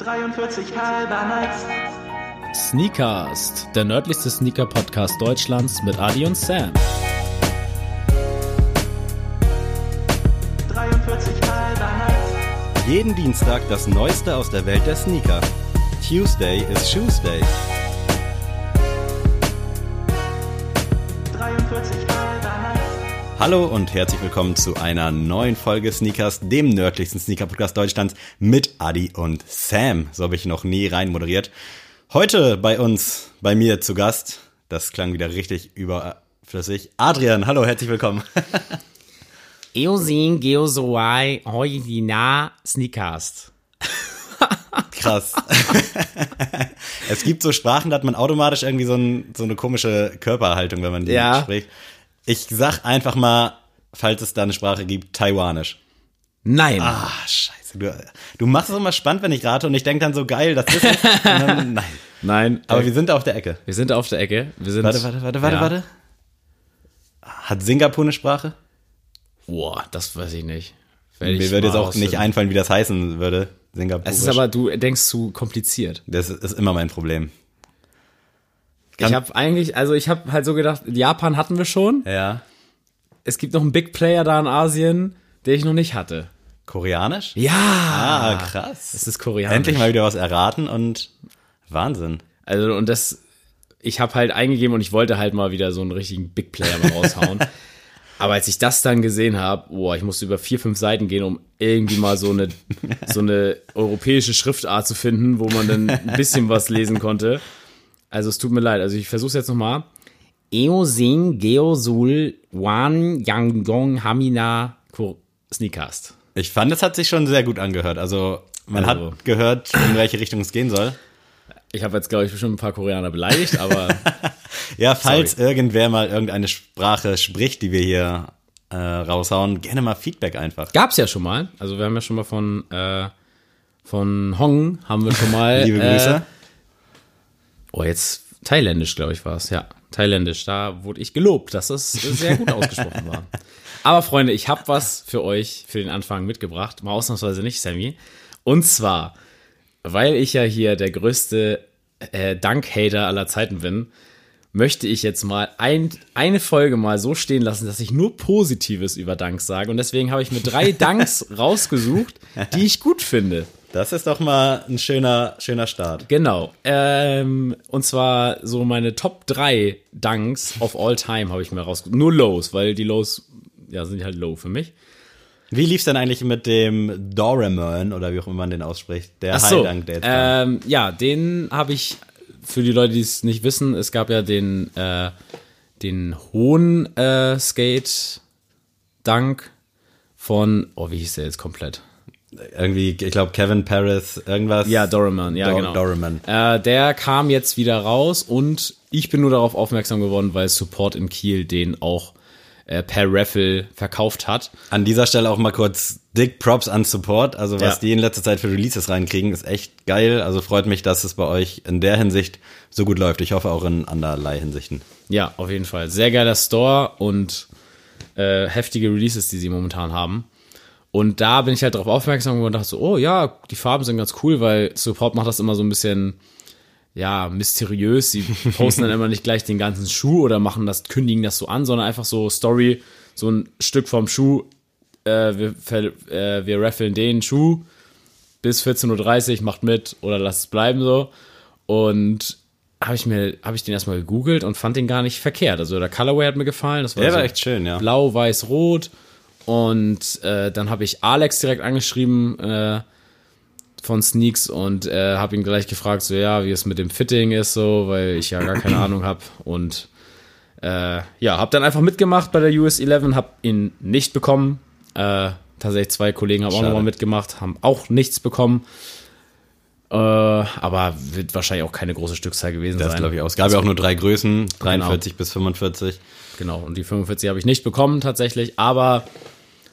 43 halber Nights. Sneakast, der nördlichste Sneaker-Podcast Deutschlands mit Adi und Sam. 43 halber Nights. Jeden Dienstag das Neueste aus der Welt der Sneaker. Tuesday is Shoes Day. Hallo und herzlich willkommen zu einer neuen Folge Sneakers, dem nördlichsten Sneaker-Podcast Deutschlands mit Adi und Sam. So habe ich noch nie rein moderiert. Heute bei uns, bei mir zu Gast, das klang wieder richtig überflüssig. Adrian, hallo, herzlich willkommen. Eosin Geozoai Hoidina Sneakast. Krass. es gibt so Sprachen, da hat man automatisch irgendwie so, ein, so eine komische Körperhaltung, wenn man die Ja. spricht. Ich sag einfach mal, falls es da eine Sprache gibt, Taiwanisch. Nein. Ah, scheiße. Du, du machst es immer spannend, wenn ich rate und ich denke dann so geil, das ist es. Dann, nein. Nein. Aber äh, wir sind auf der Ecke. wir sind auf der Ecke. Wir sind, Warte, warte, warte, warte, ja. warte. Hat Singapur eine Sprache? Boah, das weiß ich nicht. Ich Mir würde jetzt auch nicht einfallen, wie das heißen würde. Singapur. Es ist aber, du denkst zu kompliziert. das ist immer mein Problem. Ich habe eigentlich, also ich habe halt so gedacht, Japan hatten wir schon. Ja. Es gibt noch einen Big Player da in Asien, den ich noch nicht hatte. Koreanisch? Ja. Ah, krass. Es ist koreanisch. Endlich mal wieder was erraten und Wahnsinn. Also und das, ich habe halt eingegeben und ich wollte halt mal wieder so einen richtigen Big Player mal raushauen. Aber als ich das dann gesehen habe, boah, ich musste über vier, fünf Seiten gehen, um irgendwie mal so eine, so eine europäische Schriftart zu finden, wo man dann ein bisschen was lesen konnte. Also es tut mir leid. Also ich versuche es jetzt nochmal. Eosin Geosul Wan Yanggong Hamina Sneakast. Ich fand, es hat sich schon sehr gut angehört. Also, man Also. hat gehört, in welche Richtung es gehen soll. Ich habe jetzt, glaube ich, bestimmt ein paar Koreaner beleidigt, aber Ja, falls irgendwer mal irgendeine Sprache spricht, die wir hier äh, raushauen, gerne mal Feedback einfach. Gab's ja schon mal. Also wir haben ja schon mal von äh, von Hong haben wir schon mal. Liebe Grüße. Äh, oh, jetzt thailändisch, glaube ich, war's. Ja, thailändisch. Da wurde ich gelobt, dass es sehr gut ausgesprochen war. Aber Freunde, ich habe was für euch für den Anfang mitgebracht. Mal ausnahmsweise nicht, Sammy. Und zwar, weil ich ja hier der größte äh, Dank-Hater aller Zeiten bin, möchte ich jetzt mal ein, eine Folge mal so stehen lassen, dass ich nur Positives über Danks sage. Und deswegen habe ich mir drei Danks rausgesucht, die ich gut finde. Das ist doch mal ein schöner, schöner Start. Genau. Ähm, und zwar so meine Top 3 Dunks of all time habe ich mir rausgesucht. Nur Lows, weil die Lows, ja, sind halt low für mich. Wie lief's denn eigentlich mit dem Doraemon oder wie auch immer man den ausspricht? Der Ach so, Highdank, der jetzt ähm, ja, den habe ich, für die Leute, die es nicht wissen, es gab ja den, äh, den hohen äh, Skate Dunk von, oh, wie hieß der jetzt komplett? Irgendwie, ich glaube, Kevin Paris, irgendwas. Ja, Doraemon, ja, Dor- genau. Doraemon. Äh, der kam jetzt wieder raus und ich bin nur darauf aufmerksam geworden, weil Support in Kiel den auch äh, per Raffle verkauft hat. An dieser Stelle auch mal kurz dick Props an Support. Also was Ja. die in letzter Zeit für Releases reinkriegen, ist echt geil. Also freut mich, dass es bei euch in der Hinsicht so gut läuft. Ich hoffe auch in anderlei Hinsichten. Ja, auf jeden Fall. Sehr geiler Store und äh, heftige Releases, die sie momentan haben. Und da bin ich halt darauf aufmerksam geworden und dachte so, oh ja, die Farben sind ganz cool, weil Support macht das immer so ein bisschen, ja, mysteriös. Sie posten dann immer nicht gleich den ganzen Schuh oder machen das, kündigen das so an, sondern einfach so Story, so ein Stück vom Schuh. Äh, wir, äh, wir raffeln den Schuh bis 14.30 Uhr, macht mit oder lasst es bleiben so. Und habe ich mir, habe ich den erstmal gegoogelt und fand den gar nicht verkehrt. Also der Colorway hat mir gefallen. Das war, Der so war echt schön, ja. Blau, Weiß, Rot. Und äh, dann habe ich Alex direkt angeschrieben äh, von Sneaks und äh, habe ihn gleich gefragt, so ja, wie es mit dem Fitting ist, so, weil ich ja gar keine Ahnung habe. Und äh, ja, habe dann einfach mitgemacht bei der US 11, habe ihn nicht bekommen. Äh, tatsächlich zwei Kollegen haben auch nochmal mitgemacht, haben auch nichts bekommen. Äh, aber wird wahrscheinlich auch keine große Stückzahl gewesen Das sein. glaube ich auch. Es gab ja auch nur drei Größen, 43 bis 45. Genau, und die 45 habe ich nicht bekommen tatsächlich, aber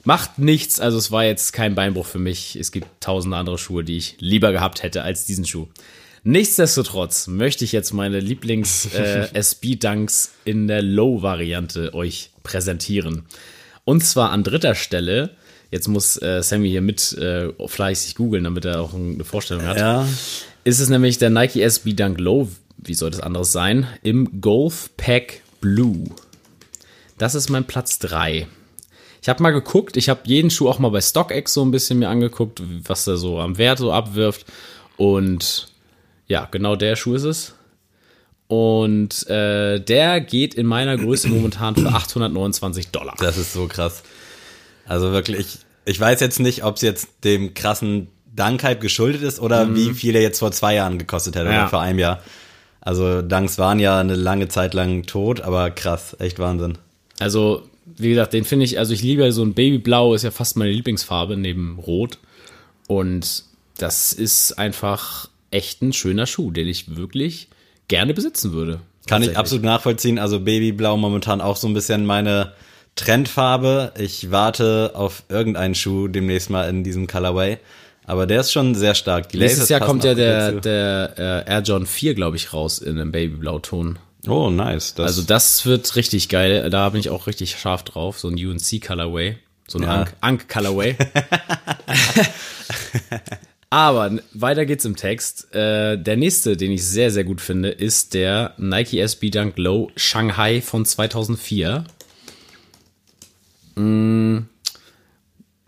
macht nichts. Also es war jetzt kein Beinbruch für mich. Es gibt tausende andere Schuhe, die ich lieber gehabt hätte als diesen Schuh. Nichtsdestotrotz möchte ich jetzt meine Lieblings äh, in der Low-Variante euch präsentieren. Und zwar an dritter Stelle jetzt muss äh, Sammy hier mit äh, fleißig googeln, damit er auch eine Vorstellung hat. Ja. Ist es nämlich der Nike SB Dunk Low, wie soll das anderes sein, im Golf Pack Blue. Das ist mein Platz 3. Ich habe mal geguckt, ich habe jeden Schuh auch mal bei StockX so ein bisschen mir angeguckt, was er so am Wert so abwirft. Und ja, genau der Schuh ist es. Und äh, der geht in meiner Größe momentan für 829 Dollar. Das ist so krass. Also wirklich, ich weiß jetzt nicht, ob es jetzt dem krassen Dankhype geschuldet ist oder wie viel er jetzt vor zwei Jahren gekostet hätte Mhm. Ja. oder vor einem Jahr. Also Dunks waren ja eine lange Zeit lang tot, aber krass, echt Wahnsinn. Also, wie gesagt, den finde ich, also ich liebe so ein Babyblau, ist ja fast meine Lieblingsfarbe neben Rot. Und das ist einfach echt ein schöner Schuh, den ich wirklich gerne besitzen würde. Kann ich absolut nachvollziehen. Also Babyblau momentan auch so ein bisschen meine Trendfarbe. Ich warte auf irgendeinen Schuh demnächst mal in diesem Colorway. Aber der ist schon sehr stark. Die Nächstes Jahr kommt ja der, dazu. der äh, Air John 4, glaube ich, raus in einem Babyblauton. Oh, nice. Das, Also das wird richtig geil. Da bin ich auch richtig scharf drauf. So ein UNC Colorway. So ein Ja. Ankh Colorway. Aber weiter geht's im Text. Äh, der nächste, den ich sehr, sehr gut finde, ist der Nike SB Dunk Low Shanghai von 2004. Mm,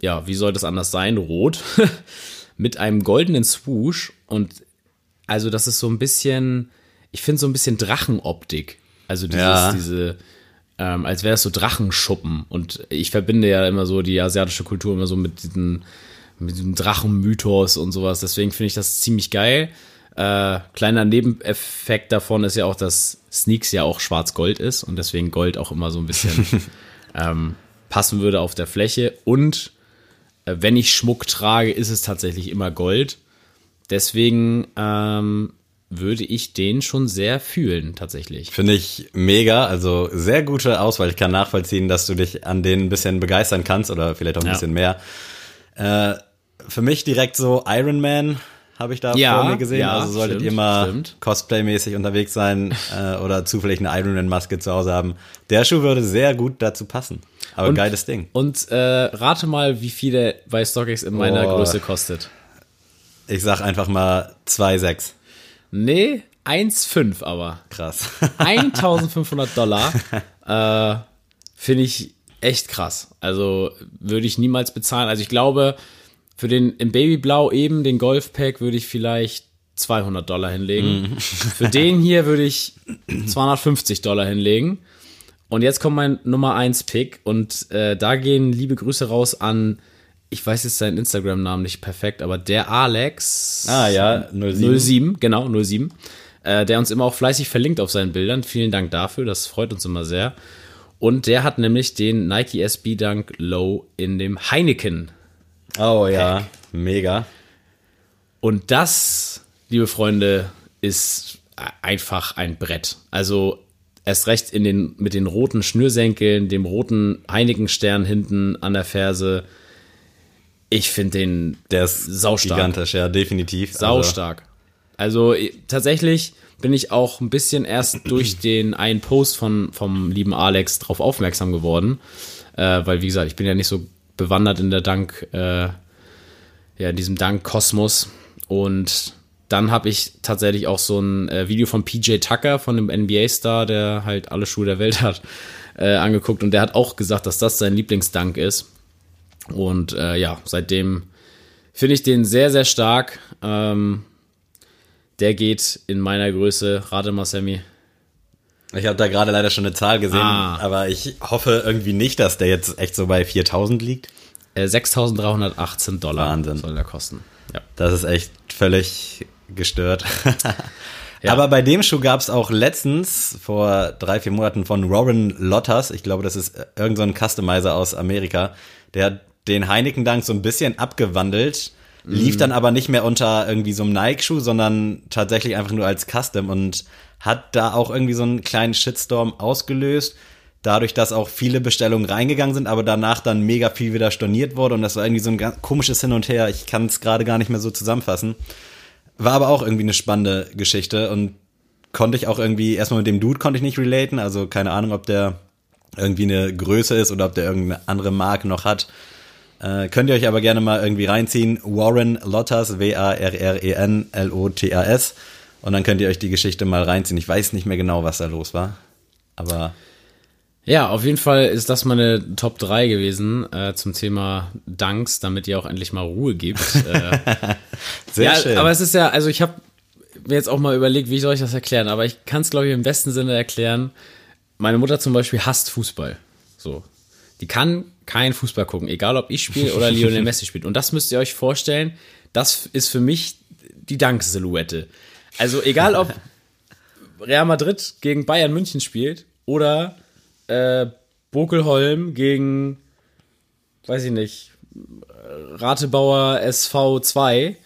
ja, wie soll das anders sein? Rot. Mit einem goldenen Swoosh. Und also das ist so ein bisschen, ich finde so ein bisschen Drachenoptik. Also dieses, Ja. diese, ähm, als wäre es so Drachenschuppen. Und ich verbinde ja immer so die asiatische Kultur immer so mit diesen, mit diesem Drachenmythos und sowas. Deswegen finde ich das ziemlich geil. Äh, kleiner Nebeneffekt davon ist ja auch, dass Sneaks ja auch schwarz-gold ist und deswegen Gold auch immer so ein bisschen ähm, passen würde auf der Fläche. Und äh, wenn ich Schmuck trage, ist es tatsächlich immer Gold. Deswegen ähm, würde ich den schon sehr fühlen, tatsächlich. Finde ich mega, also sehr gute Auswahl. Ich kann nachvollziehen, dass du dich an denen ein bisschen begeistern kannst oder vielleicht auch ein Ja. bisschen mehr. Äh, für mich direkt so Iron Man habe ich da Ja, vor mir gesehen. ja, also solltet stimmt, ihr mal. Cosplay-mäßig unterwegs sein äh, oder zufällig eine Iron Man-Maske zu Hause haben. Der Schuh würde sehr gut dazu passen. Aber Und- geiles Ding. Und äh, rate mal, wie viel der bei StockX in meiner Boah. Größe kostet. Ich sag einfach mal 2,6. Nee, 1,5 aber. Krass. 1500 Dollar äh, finde ich echt krass. Also würde ich niemals bezahlen. Also ich glaube, für den im Babyblau eben, den Golfpack, würde ich vielleicht 200 Dollar hinlegen. Für den hier würde ich 250 Dollar hinlegen. Und jetzt kommt mein Nummer 1 Pick und äh, da gehen liebe Grüße raus an, ich weiß jetzt seinen Instagram-Namen nicht perfekt, aber der Alex. ah ja, 07. 07, genau, 07. Äh, der uns immer auch fleißig verlinkt auf seinen Bildern. Vielen Dank dafür, das freut uns immer sehr. Und der hat nämlich den Nike SB Dunk Low in dem Heineken. Oh ja, mega. Und das, liebe Freunde, ist einfach ein Brett. Also erst recht in den, mit den roten Schnürsenkeln, dem roten Heineken-Stern hinten an der Ferse. Ich finde den Der ist Saustark. gigantisch, ja, definitiv. Also, Saustark. Also eh, tatsächlich bin ich auch ein bisschen erst durch den einen Post von, vom lieben Alex drauf aufmerksam geworden. Äh, weil, wie gesagt, ich bin ja nicht so bewandert in der Dank, äh, ja, in diesem Dank-Kosmos. Und dann habe ich tatsächlich auch so ein äh, Video von PJ Tucker, von dem NBA-Star, der halt alle Schuhe der Welt hat, äh, angeguckt. Und der hat auch gesagt, dass das sein Lieblingsdank ist. Und äh, ja, seitdem finde ich den sehr, sehr stark. Ähm, der geht in meiner Größe, rate mal, Sammy. Ich habe da gerade leider schon eine Zahl gesehen, Ah. aber ich hoffe irgendwie nicht, dass der jetzt echt so bei 4000 liegt. Äh, 6.318 Dollar Wahnsinn. soll der kosten. Ja. Das ist echt völlig gestört. Aber bei dem Schuh gab es auch letztens, vor drei, vier Monaten, von Warren Lotters, ich glaube, das ist irgendein so ein Customizer aus Amerika, der hat den Heineken Dank so ein bisschen abgewandelt, lief dann aber nicht mehr unter irgendwie so einem Nike-Schuh, sondern tatsächlich einfach nur als Custom und hat da auch irgendwie so einen kleinen Shitstorm ausgelöst. Dadurch, dass auch viele Bestellungen reingegangen sind, aber danach dann mega viel wieder storniert wurde und das war irgendwie so ein ganz komisches Hin und Her. Ich kann es gerade gar nicht mehr so zusammenfassen. War aber auch irgendwie eine spannende Geschichte und konnte ich auch irgendwie, erstmal mit dem Dude konnte ich nicht relaten, also keine Ahnung, ob der irgendwie eine Größe ist oder ob der irgendeine andere Marke noch hat. Äh, könnt ihr euch aber gerne mal irgendwie reinziehen. Warren Lottas, W-A-R-R-E-N-L-O-T-A-S. Und dann könnt ihr euch die Geschichte mal reinziehen. Ich weiß nicht mehr genau, was da los war. Aber Ja, auf jeden Fall ist das meine Top 3 gewesen äh, zum Thema Danks, damit ihr auch endlich mal Ruhe gibt. äh, sehr ja, schön. aber es ist ja, also ich habe mir jetzt auch mal überlegt, wie soll ich das erklären, aber ich kann es, glaube ich, im besten Sinne erklären. Meine Mutter zum Beispiel hasst Fußball. So. Die kann keinen Fußball gucken, egal ob ich spiele oder Lionel Messi spielt. Und das müsst ihr euch vorstellen, das ist für mich die Dank-Silhouette. Also egal ob Real Madrid gegen Bayern München spielt oder äh, Bokelholm gegen, weiß ich nicht, Ratebauer SV 2.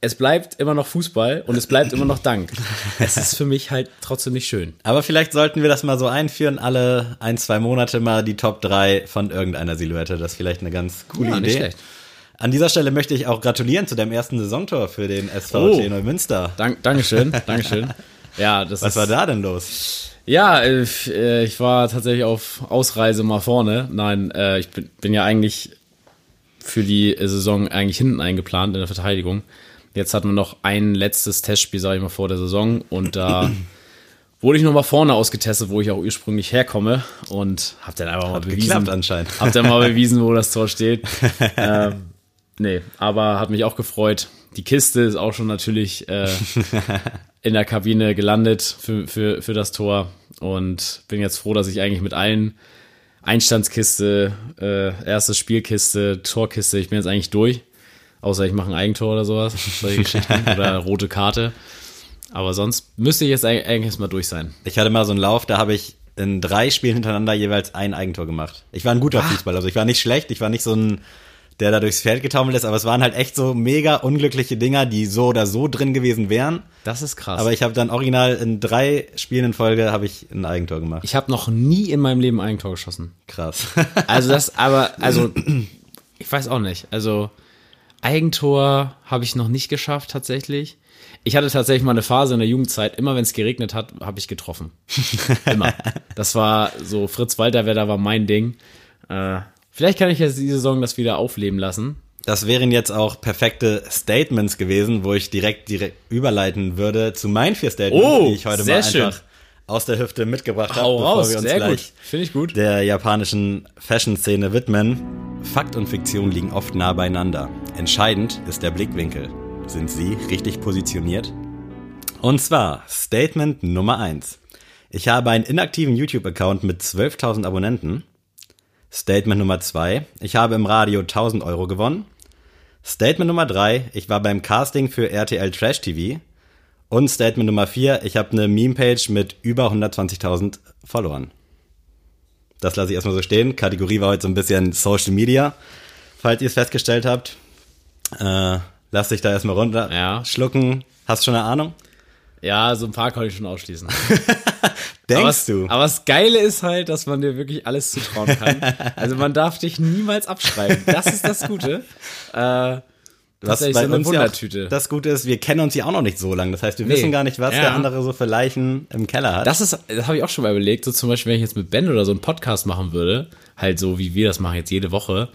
Es bleibt immer noch Fußball und es bleibt immer noch Dank. Es ist für mich halt trotzdem nicht schön. Aber vielleicht sollten wir das mal so einführen, alle ein, zwei Monate mal die Top 3 von irgendeiner Silhouette. Das ist vielleicht eine ganz coole Ja, nicht Idee. schlecht. An dieser Stelle möchte ich auch gratulieren zu deinem ersten Saisontor für den SV Oh. Neumünster. Dank, Dankeschön, Dankeschön. Ja, das Was ist, war da denn los? Ja, äh, f- äh, ich war tatsächlich auf Ausreise mal vorne. Nein, äh, ich bin, bin ja eigentlich für die äh, Saison eigentlich hinten eingeplant in der Verteidigung. Jetzt hatten wir noch ein letztes Testspiel, sage ich mal, vor der Saison und da wurde ich noch mal vorne ausgetestet, wo ich auch ursprünglich herkomme und habe dann einfach mal bewiesen, Geklappt anscheinend. hab dann mal bewiesen, wo das Tor steht. ähm, nee, aber hat mich auch gefreut. Die Kiste ist auch schon natürlich äh, in der Kabine gelandet für, für, für das Tor und bin jetzt froh, dass ich eigentlich mit allen Einstandskiste, äh, erste Spielkiste, Torkiste, ich bin jetzt eigentlich durch. Außer ich mache ein Eigentor oder sowas, solche Geschichten oder rote Karte. Aber sonst müsste ich jetzt eig- eigentlich erstmal durch sein. Ich hatte mal so einen Lauf, da habe ich in drei Spielen hintereinander jeweils ein Eigentor gemacht. Ich war ein guter Fußballer, also ich war nicht schlecht, ich war nicht so ein, der da durchs Feld getaumelt ist, aber es waren halt echt so mega unglückliche Dinger, die so oder so drin gewesen wären. Das ist krass. Aber ich habe dann original in drei Spielen in Folge habe ich ein Eigentor gemacht. ich habe noch nie in meinem Leben ein Eigentor geschossen. Krass. Also das, aber, also, ich weiß auch nicht. Also, Eigentor habe ich noch nicht geschafft, tatsächlich. Ich hatte tatsächlich mal eine Phase in der Jugendzeit, immer wenn es geregnet hat, habe ich getroffen. Immer. Das war so, Fritz Walter, da war mein Ding. Äh, vielleicht kann ich jetzt die Saison das wieder aufleben lassen. Das wären jetzt auch perfekte Statements gewesen, wo ich direkt direkt überleiten würde zu meinen vier Statements, Oh, die ich heute sehr mal schön. Aus der Hüfte mitgebracht habe, bevor raus, wir uns sehr gleich. Finde ich gut. der japanischen Fashion-Szene widmen. Fakt und Fiktion liegen oft nah beieinander. Entscheidend ist der Blickwinkel. Sind sie richtig positioniert? Und zwar Statement Nummer eins: Ich habe einen inaktiven YouTube-Account mit 12.000 Abonnenten. Statement Nummer zwei: Ich habe im Radio 1000 Euro gewonnen. Statement Nummer drei: Ich war beim Casting für RTL Trash TV. Und Statement Nummer vier: Ich habe eine Meme-Page mit über 120.000 Followern. Das lasse ich erstmal so stehen. Kategorie war heute so ein bisschen Social Media, falls ihr es festgestellt habt. Äh, lass dich da erstmal runter Ja. schlucken. Hast schon eine Ahnung? Ja, so ein paar konnte ich schon ausschließen. Denkst aber, du? Aber das Geile ist halt, dass man dir wirklich alles zutrauen kann. Also man darf dich niemals abschreiben. Das ist das Gute. Äh, was bei so eine uns ja Wundertüte. auch das Gute ist, wir kennen uns ja auch noch nicht so lange. Das heißt, wir Nee. wissen gar nicht, was Ja. der andere so für Leichen im Keller hat. Das ist, das habe ich auch schon mal überlegt. So zum Beispiel, wenn ich jetzt mit Ben oder so einen Podcast machen würde, halt so wie wir das machen jetzt jede Woche,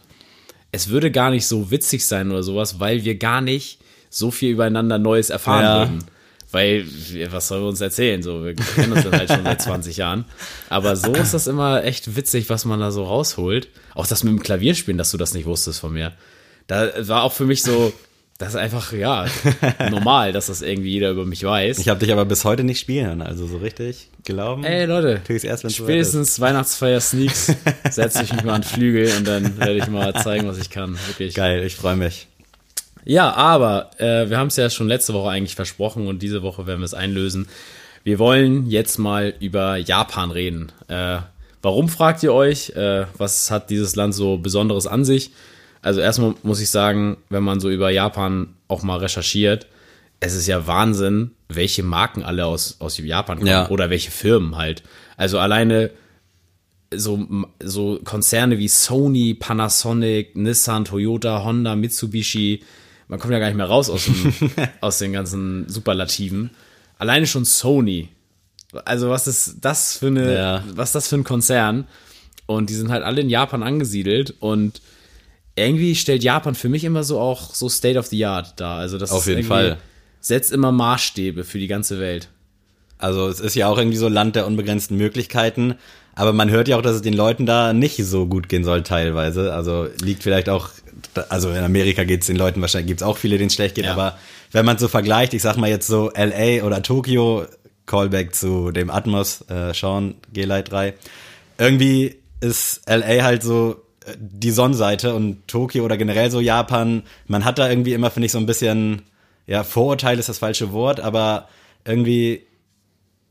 es würde gar nicht so witzig sein oder sowas, weil wir gar nicht so viel übereinander Neues erfahren Ja. würden. Weil, was sollen wir uns erzählen? So, wir kennen uns dann halt schon seit 20 Jahren. Aber so ist das immer echt witzig, was man da so rausholt. Auch das mit dem Klavierspielen, dass du das nicht wusstest von mir. Da war auch für mich so, das ist einfach, ja, normal, dass das irgendwie jeder über mich weiß. ich habe dich aber bis heute nicht spielen. Also so richtig glauben. Ey Leute, erst, spätestens Weihnachtsfeier Sneaks setze ich mich mal an Flügel und dann werde ich mal zeigen, was ich kann. Wirklich. Geil, ich freue mich. Ja, aber äh, wir haben es ja schon letzte Woche eigentlich versprochen und diese Woche werden wir es einlösen. Wir wollen jetzt mal über Japan reden. Äh, warum fragt ihr euch? Äh, was hat dieses Land so Besonderes an sich? Also erstmal muss ich sagen, wenn man so über Japan auch mal recherchiert, es ist ja Wahnsinn, welche Marken alle aus, aus Japan kommen Ja. oder welche Firmen halt. Also alleine so, so Konzerne wie Sony, Panasonic, Nissan, Toyota, Honda, Mitsubishi, man kommt ja gar nicht mehr raus aus, dem, aus den ganzen Superlativen. Alleine schon Sony. Also was ist das für eine, Ja. was ist das für ein Konzern? Und die sind halt alle in Japan angesiedelt und irgendwie stellt Japan für mich immer so auch so State of the Art dar. Also das Auf jeden Fall. setzt immer Maßstäbe für die ganze Welt. Also es ist ja auch irgendwie so Land der unbegrenzten Möglichkeiten, aber man hört ja auch, dass es den Leuten da nicht so gut gehen soll teilweise. Also liegt vielleicht auch, also in Amerika geht es den Leuten wahrscheinlich, gibt es auch viele, denen es schlecht geht, Ja. aber wenn man so vergleicht, ich sag mal jetzt so LA oder Tokio, Callback zu dem Atmos, äh, Sean, G-Light 3, irgendwie ist LA halt so die Sonnenseite und Tokio oder generell so Japan, man hat da irgendwie immer, finde ich, so ein bisschen, ja, Vorurteil ist das falsche Wort, aber irgendwie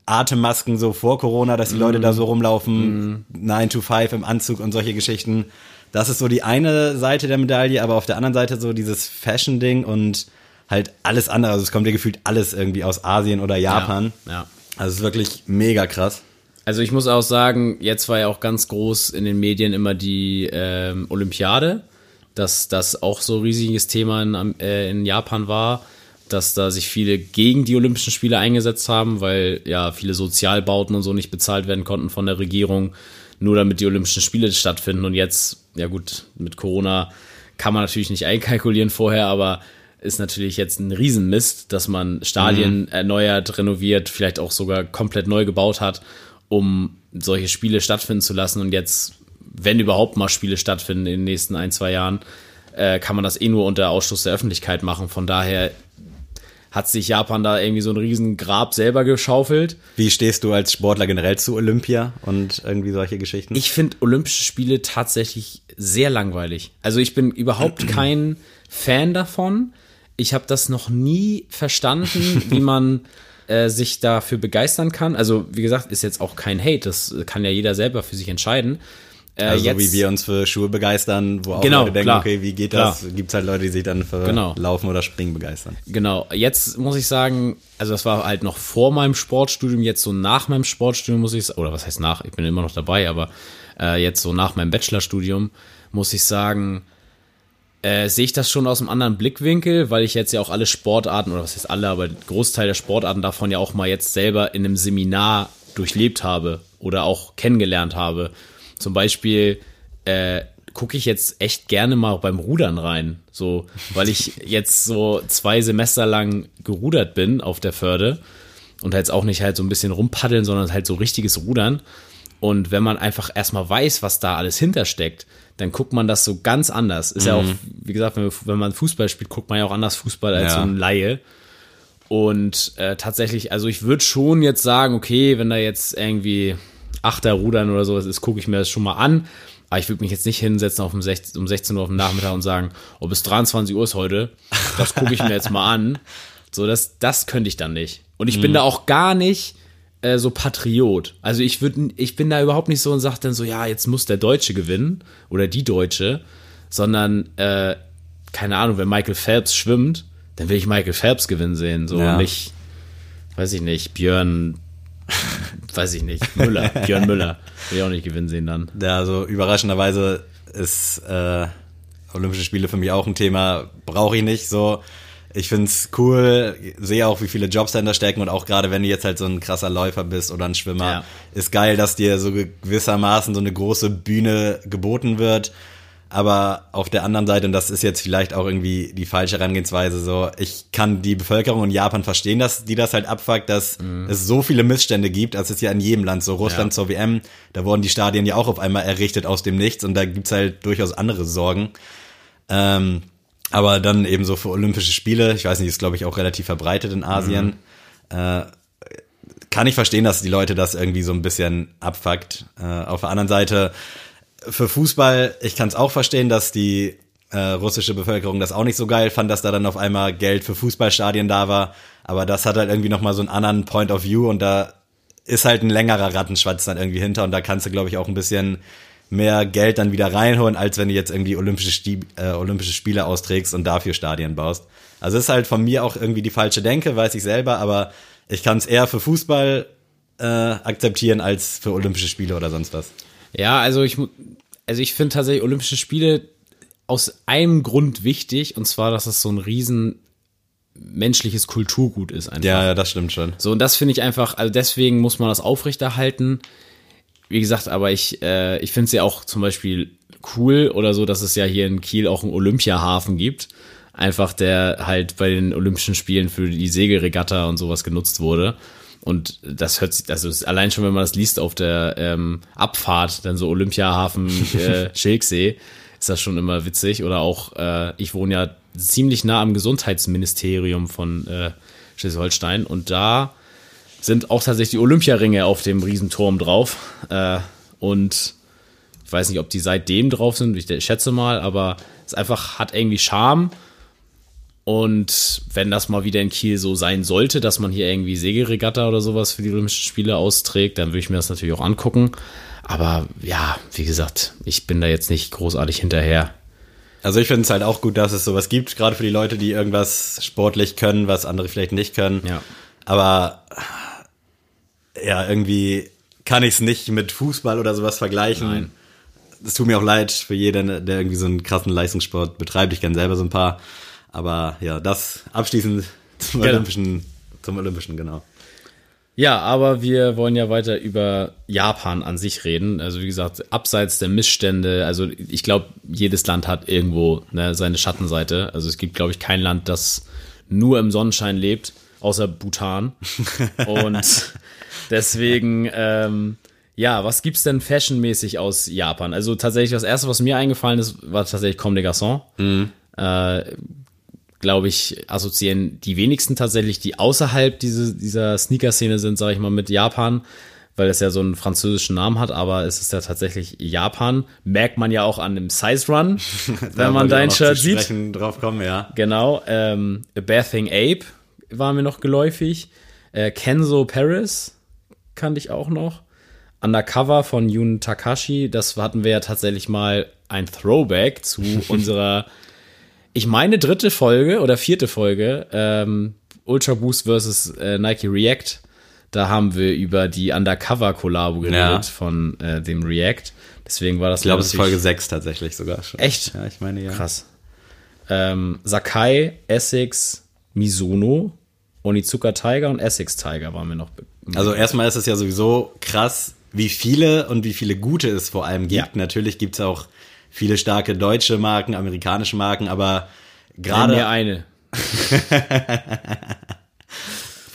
Atemmasken so vor Corona, dass die Leute da so rumlaufen, 9 to 5 im Anzug und solche Geschichten. Das ist so die eine Seite der Medaille, aber auf der anderen Seite so dieses Fashion-Ding und halt alles andere. Also es kommt dir gefühlt alles irgendwie aus Asien oder Japan. Ja. ja. Also es ist wirklich mega krass. Also ich muss auch sagen, jetzt war ja auch ganz groß in den Medien immer die ähm, Olympiade, dass das auch so ein riesiges Thema in, äh, in Japan war, dass da sich viele gegen die Olympischen Spiele eingesetzt haben, weil ja viele Sozialbauten und so nicht bezahlt werden konnten von der Regierung, nur damit die Olympischen Spiele stattfinden. Und jetzt, ja gut, mit Corona kann man natürlich nicht einkalkulieren vorher, aber ist natürlich jetzt ein Riesenmist, dass man Stadien erneuert, renoviert, vielleicht auch sogar komplett neu gebaut hat, um solche Spiele stattfinden zu lassen. Und jetzt, wenn überhaupt mal Spiele stattfinden in den nächsten ein, zwei Jahren, äh, kann man das eh nur unter Ausschluss der Öffentlichkeit machen. Von daher hat sich Japan da irgendwie so ein riesen Grab selber geschaufelt. Wie stehst du als Sportler generell zu Olympia und irgendwie solche Geschichten? Ich finde Olympische Spiele tatsächlich sehr langweilig. Also ich bin überhaupt kein Fan davon. Ich habe das noch nie verstanden, wie man äh, sich dafür begeistern kann. Also wie gesagt, ist jetzt auch kein Hate. Das kann ja jeder selber für sich entscheiden. Äh, also jetzt, wie wir uns für Schuhe begeistern, wo auch Genau, Leute denken, klar. okay, wie geht das? Gibt's halt Leute, die sich dann für Genau. Laufen oder Springen begeistern. Genau, jetzt muss ich sagen, also das war halt noch vor meinem Sportstudium, jetzt so nach meinem Sportstudium muss ich, oder was heißt nach, ich bin immer noch dabei, aber äh, jetzt so nach meinem Bachelorstudium muss ich sagen, äh, sehe ich das schon aus einem anderen Blickwinkel, weil ich jetzt ja auch alle Sportarten, oder was heißt alle, aber Großteil der Sportarten davon ja auch mal jetzt selber in einem Seminar durchlebt habe oder auch kennengelernt habe. Zum Beispiel äh, gucke ich jetzt echt gerne mal beim Rudern rein, so, weil ich jetzt so zwei Semester lang gerudert bin auf der Förde und jetzt auch nicht halt so ein bisschen rumpaddeln, sondern halt so richtiges Rudern. Und wenn man einfach erstmal weiß, was da alles hintersteckt, dann guckt man das so ganz anders. Ist ja auch, wie gesagt, wenn, wir- wenn man Fußball spielt, guckt man ja auch anders Fußball als Ja. so ein Laie. Und äh, tatsächlich, also ich würde schon jetzt sagen, okay, wenn da jetzt irgendwie Achter Rudern oder sowas ist, gucke ich mir das schon mal an. Aber ich würde mich jetzt nicht hinsetzen auf um 16, um 16 Uhr auf dem Nachmittag und sagen, oh, bis 23 Uhr ist heute, das gucke ich mir jetzt mal an. So, das, das könnte ich dann nicht. Und ich bin da auch gar nicht äh, so Patriot. Also ich würde, ich bin da überhaupt nicht so und sage dann so, ja, jetzt muss der Deutsche gewinnen oder die Deutsche, sondern äh, keine Ahnung, wenn Michael Phelps schwimmt, dann will ich Michael Phelps gewinnen sehen, so Ja. und nicht, weiß ich nicht, Björn, weiß ich nicht, Müller, Björn Müller will ich auch nicht gewinnen sehen dann. Ja, also überraschenderweise ist äh, Olympische Spiele für mich auch ein Thema, brauche ich nicht so. Ich find's cool, sehe auch, wie viele Jobs dahinter stecken und auch gerade wenn du jetzt halt so ein krasser Läufer bist oder ein Schwimmer, Ja. ist geil, dass dir so gewissermaßen so eine große Bühne geboten wird. Aber auf der anderen Seite, und das ist jetzt vielleicht auch irgendwie die falsche Herangehensweise, so, ich kann die Bevölkerung in Japan verstehen, dass die das halt abfuckt, dass es so viele Missstände gibt. Das ist ja in jedem Land so. Russland Ja. zur WM, da wurden die Stadien ja auch auf einmal errichtet aus dem Nichts und da gibt's halt durchaus andere Sorgen. Ähm, aber dann eben so für Olympische Spiele, ich weiß nicht, ist glaube ich auch relativ verbreitet in Asien. Äh, kann ich verstehen, dass die Leute das irgendwie so ein bisschen abfuckt. Äh, auf der anderen Seite, für Fußball, ich kann es auch verstehen, dass die äh, russische Bevölkerung das auch nicht so geil fand, dass da dann auf einmal Geld für Fußballstadien da war. Aber das hat halt irgendwie nochmal so einen anderen Point of View und da ist halt ein längerer Rattenschwanz dann irgendwie hinter und da kannst du, glaube ich, auch ein bisschen mehr Geld dann wieder reinholen, als wenn du jetzt irgendwie Olympische, Stieb, äh, Olympische Spiele austrägst und dafür Stadien baust. Also ist halt von mir auch irgendwie die falsche Denke, weiß ich selber, aber ich kann es eher für Fußball äh, akzeptieren als für Olympische Spiele oder sonst was. Ja, also ich, also ich finde tatsächlich Olympische Spiele aus einem Grund wichtig, und zwar, dass es so ein riesen menschliches Kulturgut ist einfach. Ja, ja, das stimmt schon. So, und das finde ich einfach, also deswegen muss man das aufrechterhalten. Wie gesagt, aber ich, äh, ich finde es ja auch zum Beispiel cool oder so, dass es ja hier in Kiel auch einen Olympiahafen gibt. Einfach der halt bei den Olympischen Spielen für die Segelregatta und sowas genutzt wurde. Und das hört sich, also allein schon, wenn man das liest auf der ähm, Abfahrt, dann so Olympiahafen äh, Schilksee, ist das schon immer witzig. Oder auch, äh, ich wohne ja ziemlich nah am Gesundheitsministerium von äh, Schleswig-Holstein und da sind auch tatsächlich die Olympiaringe auf dem Riesenturm drauf. Äh, und ich weiß nicht, ob die seitdem drauf sind, ich schätze mal, aber es einfach hat irgendwie Charme. Und wenn das mal wieder in Kiel so sein sollte, dass man hier irgendwie Segelregatta oder sowas für die Olympischen Spiele austrägt, dann würde ich mir das natürlich auch angucken. Aber ja, wie gesagt, ich bin da jetzt nicht großartig hinterher. Also ich finde es halt auch gut, dass es sowas gibt, gerade für die Leute, die irgendwas sportlich können, was andere vielleicht nicht können. Ja. Aber ja, irgendwie kann ich es nicht mit Fußball oder sowas vergleichen. Nein. Es tut mir auch leid für jeden, der irgendwie so einen krassen Leistungssport betreibt. Ich kenne selber so ein paar. Aber ja, das abschließend zum Genau. Olympischen, zum Olympischen, genau. Ja, aber wir wollen ja weiter über Japan an sich reden. Also wie gesagt, abseits der Missstände, also ich glaube, jedes Land hat irgendwo ne, seine Schattenseite. Also es gibt, glaube ich, kein Land, das nur im Sonnenschein lebt, außer Bhutan. Und deswegen, ähm, ja, was gibt's denn fashionmäßig aus Japan? Also tatsächlich, das erste, was mir eingefallen ist, war tatsächlich Comme des Garçons. Äh, glaube ich, assoziieren die wenigsten tatsächlich, die außerhalb diese, dieser Sneaker-Szene sind, sage ich mal, mit Japan, weil es ja so einen französischen Namen hat, aber es ist ja tatsächlich Japan. Merkt man ja auch an dem Size Run, wenn man dein Shirt sieht. sieht. drauf kommen, ja. Genau. Ähm, A Bathing Ape war mir noch geläufig. Äh, Kenzo Paris kannte ich auch noch. Undercover von Yun Takashi, das hatten wir ja tatsächlich mal ein Throwback zu unserer, ich meine, dritte Folge oder vierte Folge, ähm, Ultra Boost versus äh, Nike React. Da haben wir über die Undercover-Kollabo geredet Ja. von äh, dem React. Deswegen war das Ich glaube, es ist Folge 6 tatsächlich sogar schon. Echt? Ja, ich meine, ja. Krass. Ähm, Sakai, Essex, Mizuno, Onizuka Tiger und Essex Tiger waren mir noch. Be- Also erstmal ist es ja sowieso krass, wie viele und wie viele gute es vor allem gibt. Ja. Natürlich gibt es auch viele starke deutsche Marken, amerikanische Marken, aber gerade mir eine.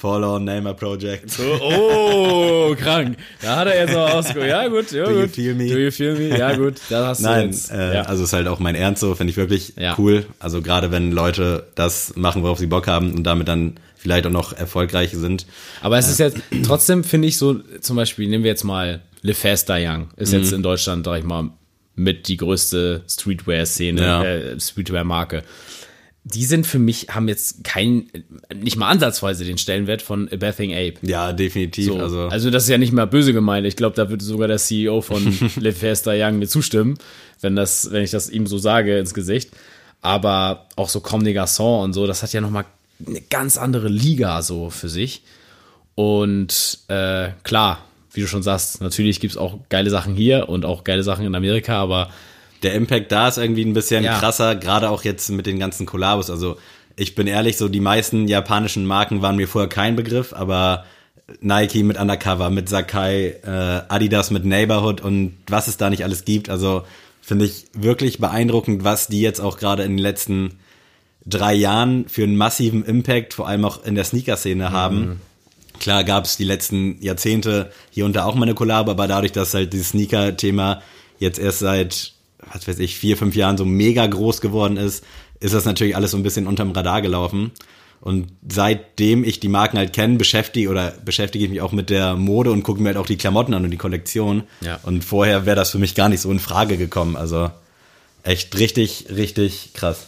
Fallout Namer Project. Oh, krank. Da hat er jetzt noch ausgeholt. Ja, gut, ja, Do you gut. feel me? Do you feel me? Ja, gut. Da hast du Nein, jetzt. äh, ja. also ist halt auch mein Ernst so, finde ich wirklich Ja. cool. Also gerade wenn Leute das machen, worauf sie Bock haben und damit dann vielleicht auch noch erfolgreich sind. Aber es ist jetzt, trotzdem finde ich so, zum Beispiel, nehmen wir jetzt mal Le Fast Die Young. Ist Mhm. jetzt in Deutschland, sag ich mal, mit die größte Streetwear-Szene, Ja. äh, Streetwear-Marke. Die sind für mich, haben jetzt kein, nicht mal ansatzweise den Stellenwert von A Bathing Ape. Ja, definitiv. So. Also, Also, das ist ja nicht mal böse gemeint. Ich glaube, da würde sogar der CEO von Le Festa Young mir zustimmen, wenn das, wenn ich das ihm so sage ins Gesicht. Aber auch so Comme des Garçons und so, das hat ja nochmal eine ganz andere Liga so für sich. Und äh, klar, wie du schon sagst, natürlich gibt's auch geile Sachen hier und auch geile Sachen in Amerika, aber der Impact da ist irgendwie ein bisschen Ja. krasser, gerade auch jetzt mit den ganzen Kollabos. Also ich bin ehrlich, so die meisten japanischen Marken waren mir vorher kein Begriff, aber Nike mit Undercover, mit Sakai, äh, Adidas mit Neighborhood und was es da nicht alles gibt. Also finde ich wirklich beeindruckend, was die jetzt auch gerade in den letzten drei Jahren für einen massiven Impact, vor allem auch in der Sneaker-Szene haben. Klar gab es die letzten Jahrzehnte hier und da auch mal eine Kollabo, aber dadurch, dass halt dieses Sneaker-Thema jetzt erst seit, was weiß ich, vier, fünf Jahren so mega groß geworden ist, ist das natürlich alles so ein bisschen unterm Radar gelaufen. Und seitdem ich die Marken halt kenne, beschäftige oder beschäftige ich mich auch mit der Mode und gucke mir halt auch die Klamotten an und die Kollektion. Ja. Und vorher wäre das für mich gar nicht so in Frage gekommen. Also echt richtig, richtig krass.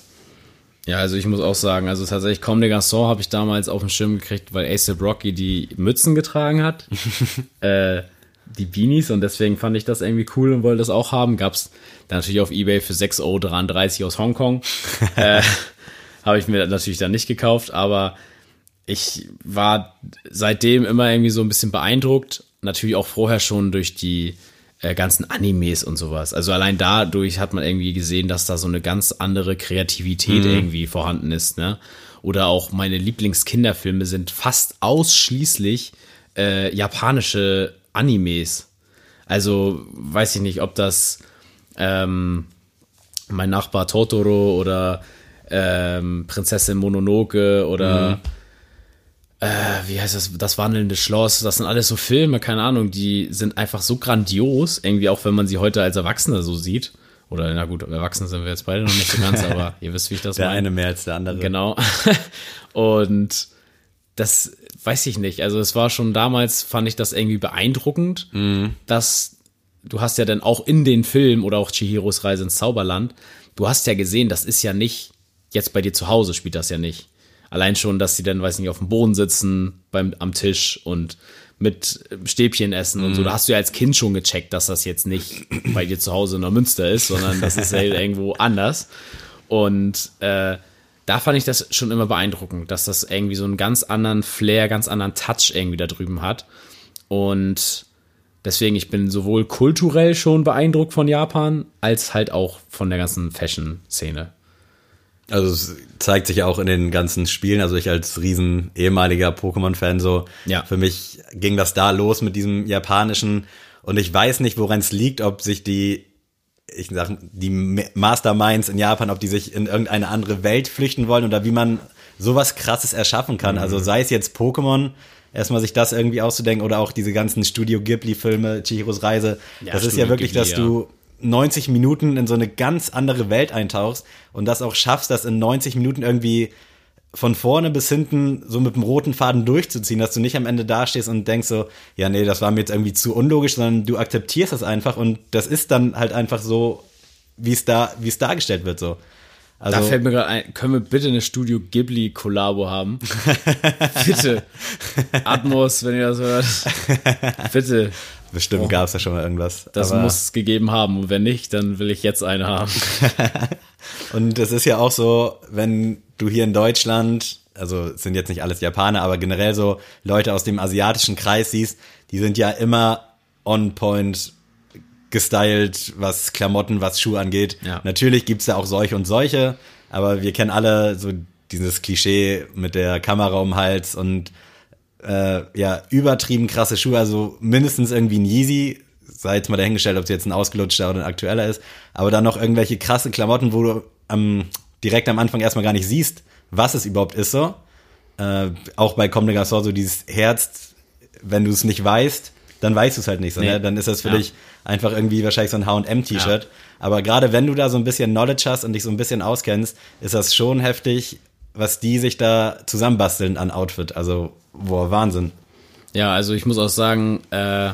Ja, also ich muss auch sagen, also tatsächlich Comme des Garçons habe ich damals auf den Schirm gekriegt, weil ASAP Rocky die Mützen getragen hat, äh, die Beanies und deswegen fand ich das irgendwie cool und wollte das auch haben. Gab's dann natürlich auf Ebay für 6,33 Euro aus Hongkong. äh, habe ich mir natürlich dann nicht gekauft, aber ich war seitdem immer irgendwie so ein bisschen beeindruckt. Natürlich auch vorher schon durch die äh, ganzen Animes und sowas. Also allein dadurch hat man irgendwie gesehen, dass da so eine ganz andere Kreativität irgendwie vorhanden ist. Ne? Oder auch meine Lieblingskinderfilme sind fast ausschließlich äh, japanische Animes. Also weiß ich nicht, ob das ähm, mein Nachbar Totoro oder ähm, Prinzessin Mononoke oder äh, wie heißt das, das wandelnde Schloss, das sind alles so Filme, keine Ahnung, die sind einfach so grandios, irgendwie auch wenn man sie heute als Erwachsene so sieht. Oder na gut, Erwachsene sind wir jetzt beide noch nicht so ganz, aber ihr wisst, wie ich das Der meine. eine mehr als der andere. Genau. Und das weiß ich nicht. Also es war schon damals, fand ich das irgendwie beeindruckend, dass du hast ja dann auch in den Film oder auch Chihiros Reise ins Zauberland, du hast ja gesehen, das ist ja nicht, jetzt bei dir zu Hause spielt das ja nicht. Allein schon, dass sie dann, weiß nicht, auf dem Boden sitzen beim, am Tisch und mit Stäbchen essen und so. Da hast du ja als Kind schon gecheckt, dass das jetzt nicht bei dir zu Hause in der Münster ist, sondern das ist ja irgendwo anders. Und äh, da fand ich das schon immer beeindruckend, dass das irgendwie so einen ganz anderen Flair, ganz anderen Touch irgendwie da drüben hat. Und deswegen, ich bin sowohl kulturell schon beeindruckt von Japan, als halt auch von der ganzen Fashion-Szene. Also es zeigt sich auch in den ganzen Spielen. Also ich als riesen ehemaliger Pokémon-Fan so, Ja. für mich ging das da los mit diesem japanischen und ich weiß nicht, woran es liegt, ob sich die, ich sag, die Masterminds in Japan, ob die sich in irgendeine andere Welt flüchten wollen oder wie man sowas krasses erschaffen kann. Also Mhm. sei es jetzt Pokémon, erstmal sich das irgendwie auszudenken oder auch diese ganzen Studio Ghibli-Filme, Chihiros Reise. Ja, das ist Studio ja wirklich, Ghibli, dass ja. du 90 Minuten in so eine ganz andere Welt eintauchst und das auch schaffst, das in 90 Minuten irgendwie von vorne bis hinten so mit dem roten Faden durchzuziehen, dass du nicht am Ende dastehst und denkst so, ja, nee, das war mir jetzt irgendwie zu unlogisch, sondern du akzeptierst das einfach und das ist dann halt einfach so, wie es da, wie es dargestellt wird, so. Also, Da fällt mir gerade ein, können wir bitte eine Studio Ghibli Kollabo haben? bitte. Atmos, wenn ihr das hört. Bitte. Bestimmt gab's da schon mal irgendwas. Oh. Das muss es gegeben haben. Und wenn nicht, dann will ich jetzt eine haben. Und es ist ja auch so, wenn du hier in Deutschland, also es sind jetzt nicht alles Japaner, aber generell so Leute aus dem asiatischen Kreis siehst, die sind ja immer on point gestylt, was Klamotten, was Schuhe angeht. Ja. Natürlich gibt's da auch solche und solche, aber wir kennen alle so dieses Klischee mit der Kamera um den Hals und äh, ja, übertrieben krasse Schuhe, also mindestens irgendwie ein Yeezy, sei jetzt mal dahingestellt, ob es jetzt ein ausgelutschter oder ein aktueller ist, aber dann noch irgendwelche krasse Klamotten, wo du am, direkt am Anfang erstmal gar nicht siehst, was es überhaupt ist so. Äh, auch bei Comme des Garçons so dieses Herz, wenn du es nicht weißt, dann weißt du es halt nicht so, Nee. ne? Dann ist das für Ja. dich einfach irgendwie wahrscheinlich so ein H&M-T-Shirt. Aber gerade wenn du da so ein bisschen Knowledge hast und dich so ein bisschen auskennst, ist das schon heftig, was die sich da zusammenbasteln an Outfit. Also, boah, Wahnsinn. Ja, also ich muss auch sagen, äh,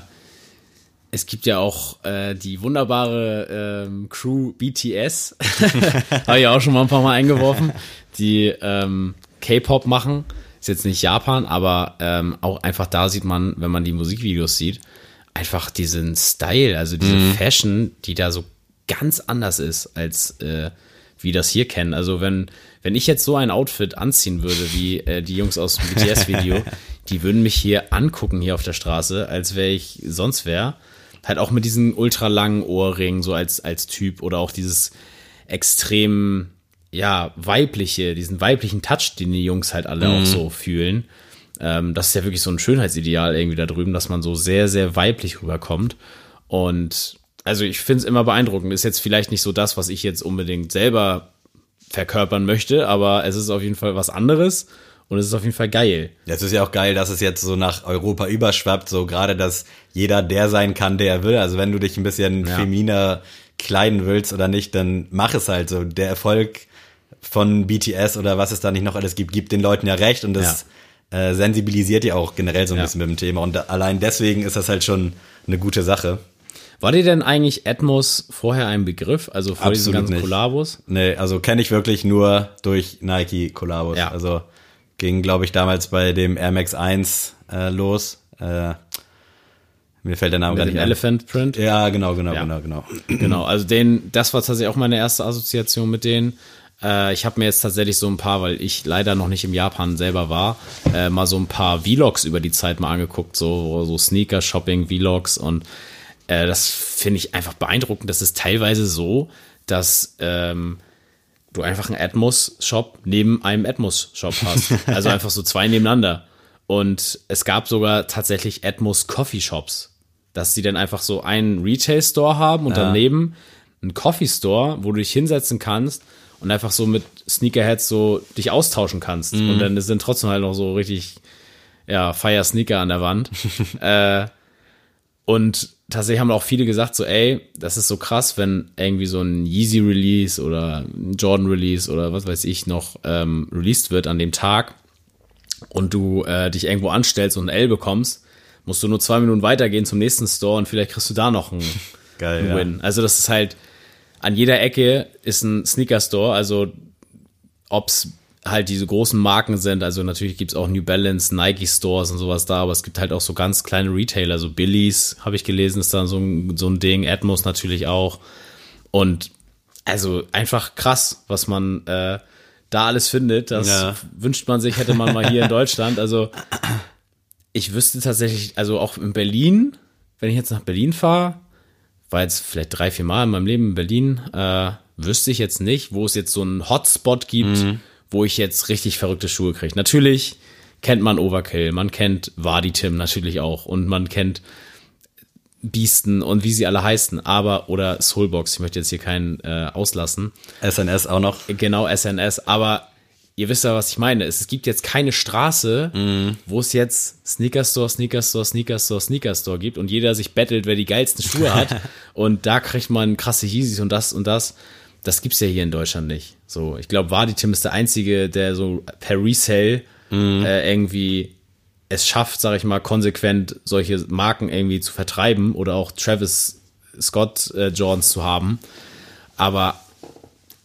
es gibt ja auch äh, die wunderbare ähm, Crew BTS, habe ich auch schon mal ein paar Mal eingeworfen, die ähm, K-Pop machen. Ist jetzt nicht Japan, aber ähm, auch einfach da sieht man, wenn man die Musikvideos sieht, einfach diesen Style, also diese Fashion, die da so ganz anders ist, als äh, wie das hier kennen. Also wenn, wenn ich jetzt so ein Outfit anziehen würde, wie äh, die Jungs aus dem BTS-Video, die würden mich hier angucken hier auf der Straße, als wäre ich sonst wer. Halt auch mit diesen ultralangen Ohrringen, so als, als Typ oder auch dieses extrem, ja, weibliche, diesen weiblichen Touch, den die Jungs halt alle auch so fühlen. Ähm, das ist ja wirklich so ein Schönheitsideal irgendwie da drüben, dass man so sehr, sehr weiblich rüberkommt. Und also ich finde es immer beeindruckend. Ist jetzt vielleicht nicht so das, was ich jetzt unbedingt selber verkörpern möchte, aber es ist auf jeden Fall was anderes und es ist auf jeden Fall geil. Es ist ja auch geil, dass es jetzt so nach Europa überschwappt, so gerade, dass jeder der sein kann, der er will. Also wenn du dich ein bisschen Ja. feminer kleiden willst oder nicht, dann mach es halt so. Der Erfolg von BTS oder was es da nicht noch alles gibt, gibt den Leuten ja recht und das äh, sensibilisiert ja auch generell so ein Ja. bisschen mit dem Thema. Und allein deswegen ist das halt schon eine gute Sache. War dir denn eigentlich Atmos vorher ein Begriff? Also vor diesen Absolut ganzen nicht. Kollabos? Nee, also kenne ich wirklich nur durch Nike Kollabos. Ja. Also ging, glaube ich, damals bei dem Air Max 1 äh, los. Äh, mir fällt der Name Mit gar nicht ein. Elephant Print? Ja, genau, genau, Ja. genau, genau. Genau, also den, das war tatsächlich auch meine erste Assoziation mit denen. Äh, ich habe mir jetzt tatsächlich so ein paar, weil ich leider noch nicht im Japan selber war, äh, mal so ein paar Vlogs über die Zeit mal angeguckt, so, so Sneaker-Shopping-Vlogs und äh, das finde ich einfach beeindruckend. Das ist teilweise so, dass ähm, du einfach einen Atmos-Shop neben einem Atmos-Shop hast. Also einfach so zwei nebeneinander. Und es gab sogar tatsächlich Atmos Coffee Shops. dass sie dann einfach so einen Retail-Store haben und Ja. daneben einen Coffee-Store, wo du dich hinsetzen kannst und einfach so mit Sneakerheads so dich austauschen kannst. Mhm. Und dann sind trotzdem halt noch so richtig, ja, Fire Sneaker an der Wand. äh, und tatsächlich haben auch viele gesagt, so, ey, das ist so krass, wenn irgendwie so ein Yeezy Release oder ein Jordan Release oder was weiß ich noch ähm, released wird an dem Tag und du äh, dich irgendwo anstellst und ein L bekommst, musst du nur zwei Minuten weitergehen zum nächsten Store und vielleicht kriegst du da noch einen, Geil, einen ja. Win. Also das ist halt, an jeder Ecke ist ein Sneaker Store, also ob's halt diese großen Marken sind, also natürlich gibt's auch New Balance, Nike Stores und sowas da, aber es gibt halt auch so ganz kleine Retailer, so Billies, habe ich gelesen, ist da so ein, so ein Ding, Atmos natürlich auch. Und also einfach krass, was man äh, da alles findet. Das Ja. wünscht man sich, hätte man mal hier in Deutschland. Also ich wüsste tatsächlich, also auch in Berlin, wenn ich jetzt nach Berlin fahre, war jetzt vielleicht drei, vier Mal in meinem Leben in Berlin, äh, wüsste ich jetzt nicht, wo es jetzt so einen Hotspot gibt, wo ich jetzt richtig verrückte Schuhe kriege. Natürlich kennt man Overkill, man kennt Wadi Tim natürlich auch und man kennt Beasten und wie sie alle heißen, aber oder Soulbox, ich möchte jetzt hier keinen äh, auslassen. SNS auch noch. Genau, SNS, aber ihr wisst ja, was ich meine. Es gibt jetzt keine Straße, wo es jetzt Sneaker Store, Sneaker Store, Sneaker Store, Sneaker Store gibt und jeder sich bettelt, wer die geilsten Schuhe hat und da kriegt man krasse Yeezys und das und das. Das gibt's ja hier in Deutschland nicht. So, ich glaube, Vaditim ist der einzige, der so per Resale äh, irgendwie es schafft, sag ich mal, konsequent solche Marken irgendwie zu vertreiben oder auch Travis Scott äh, Jordans zu haben. Aber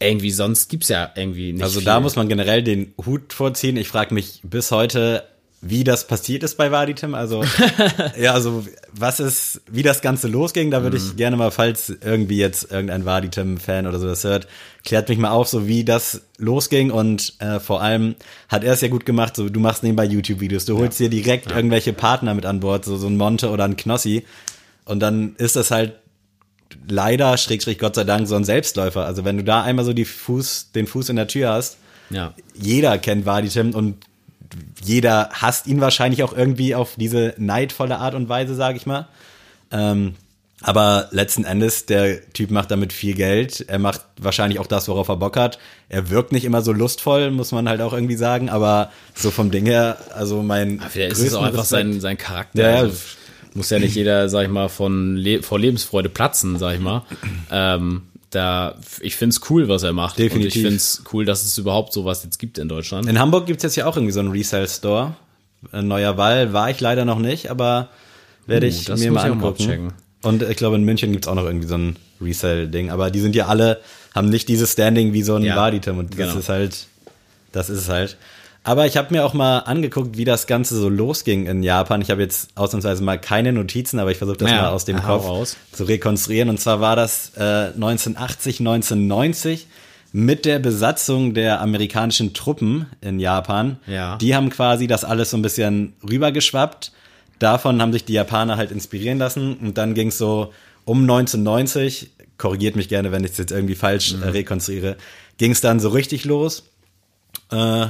irgendwie sonst gibt's ja irgendwie nicht Also viel. da muss man generell den Hut vorziehen. Ich frage mich bis heute, wie das passiert ist bei Vaditim. Also, ja, also was ist, wie das Ganze losging, da würde Mhm. ich gerne mal, falls irgendwie jetzt irgendein Vaditim-Fan oder so das hört, klärt mich mal auf, so wie das losging und äh, vor allem hat er es ja gut gemacht, so du machst nebenbei YouTube-Videos, du holst dir direkt irgendwelche Partner mit an Bord, so, so ein Monte oder ein Knossi und dann ist das halt leider, schräg, schräg, Gott sei Dank, so ein Selbstläufer. Also wenn du da einmal so die Fuß, den Fuß in der Tür hast, ja. jeder kennt Vaditim und jeder hasst ihn wahrscheinlich auch irgendwie auf diese neidvolle Art und Weise, sage ich mal. Ähm, aber letzten Endes, der Typ macht damit viel Geld. Er macht wahrscheinlich auch das, worauf er Bock hat. Er wirkt nicht immer so lustvoll, muss man halt auch irgendwie sagen. Aber so vom Ding her, also mein Vielleicht ist es auch einfach sein, sein Charakter. Ja. Also, muss ja nicht jeder, sag ich mal, von Le vor Lebensfreude platzen, sag ich mal. Ähm, da, ich find's cool, was er macht. Und Definitiv. ich find's cool, dass es überhaupt sowas jetzt gibt in Deutschland. In Hamburg gibt's jetzt ja auch irgendwie so einen Resale-Store. Ein neuer Wall war ich leider noch nicht, aber werde Uh, ich mir mal ich angucken. Und ich glaube, in München gibt's auch noch irgendwie so ein Resale-Ding. Aber die sind ja alle, haben nicht dieses Standing wie so ein Ja, Vaditum. Und das genau. ist halt, das ist es halt. Aber ich habe mir auch mal angeguckt, wie das Ganze so losging in Japan. Ich habe jetzt ausnahmsweise mal keine Notizen, aber ich versuche das Ja, mal aus dem Kopf raus. zu rekonstruieren. Und zwar war das äh, 1980, 1990 mit der Besatzung der amerikanischen Truppen in Japan. Ja. Die haben quasi das alles so ein bisschen rübergeschwappt. Davon haben sich die Japaner halt inspirieren lassen. Und dann ging es so um 1990, korrigiert mich gerne, wenn ich es jetzt irgendwie falsch Mhm. äh, rekonstruiere, ging es dann so richtig los. Äh,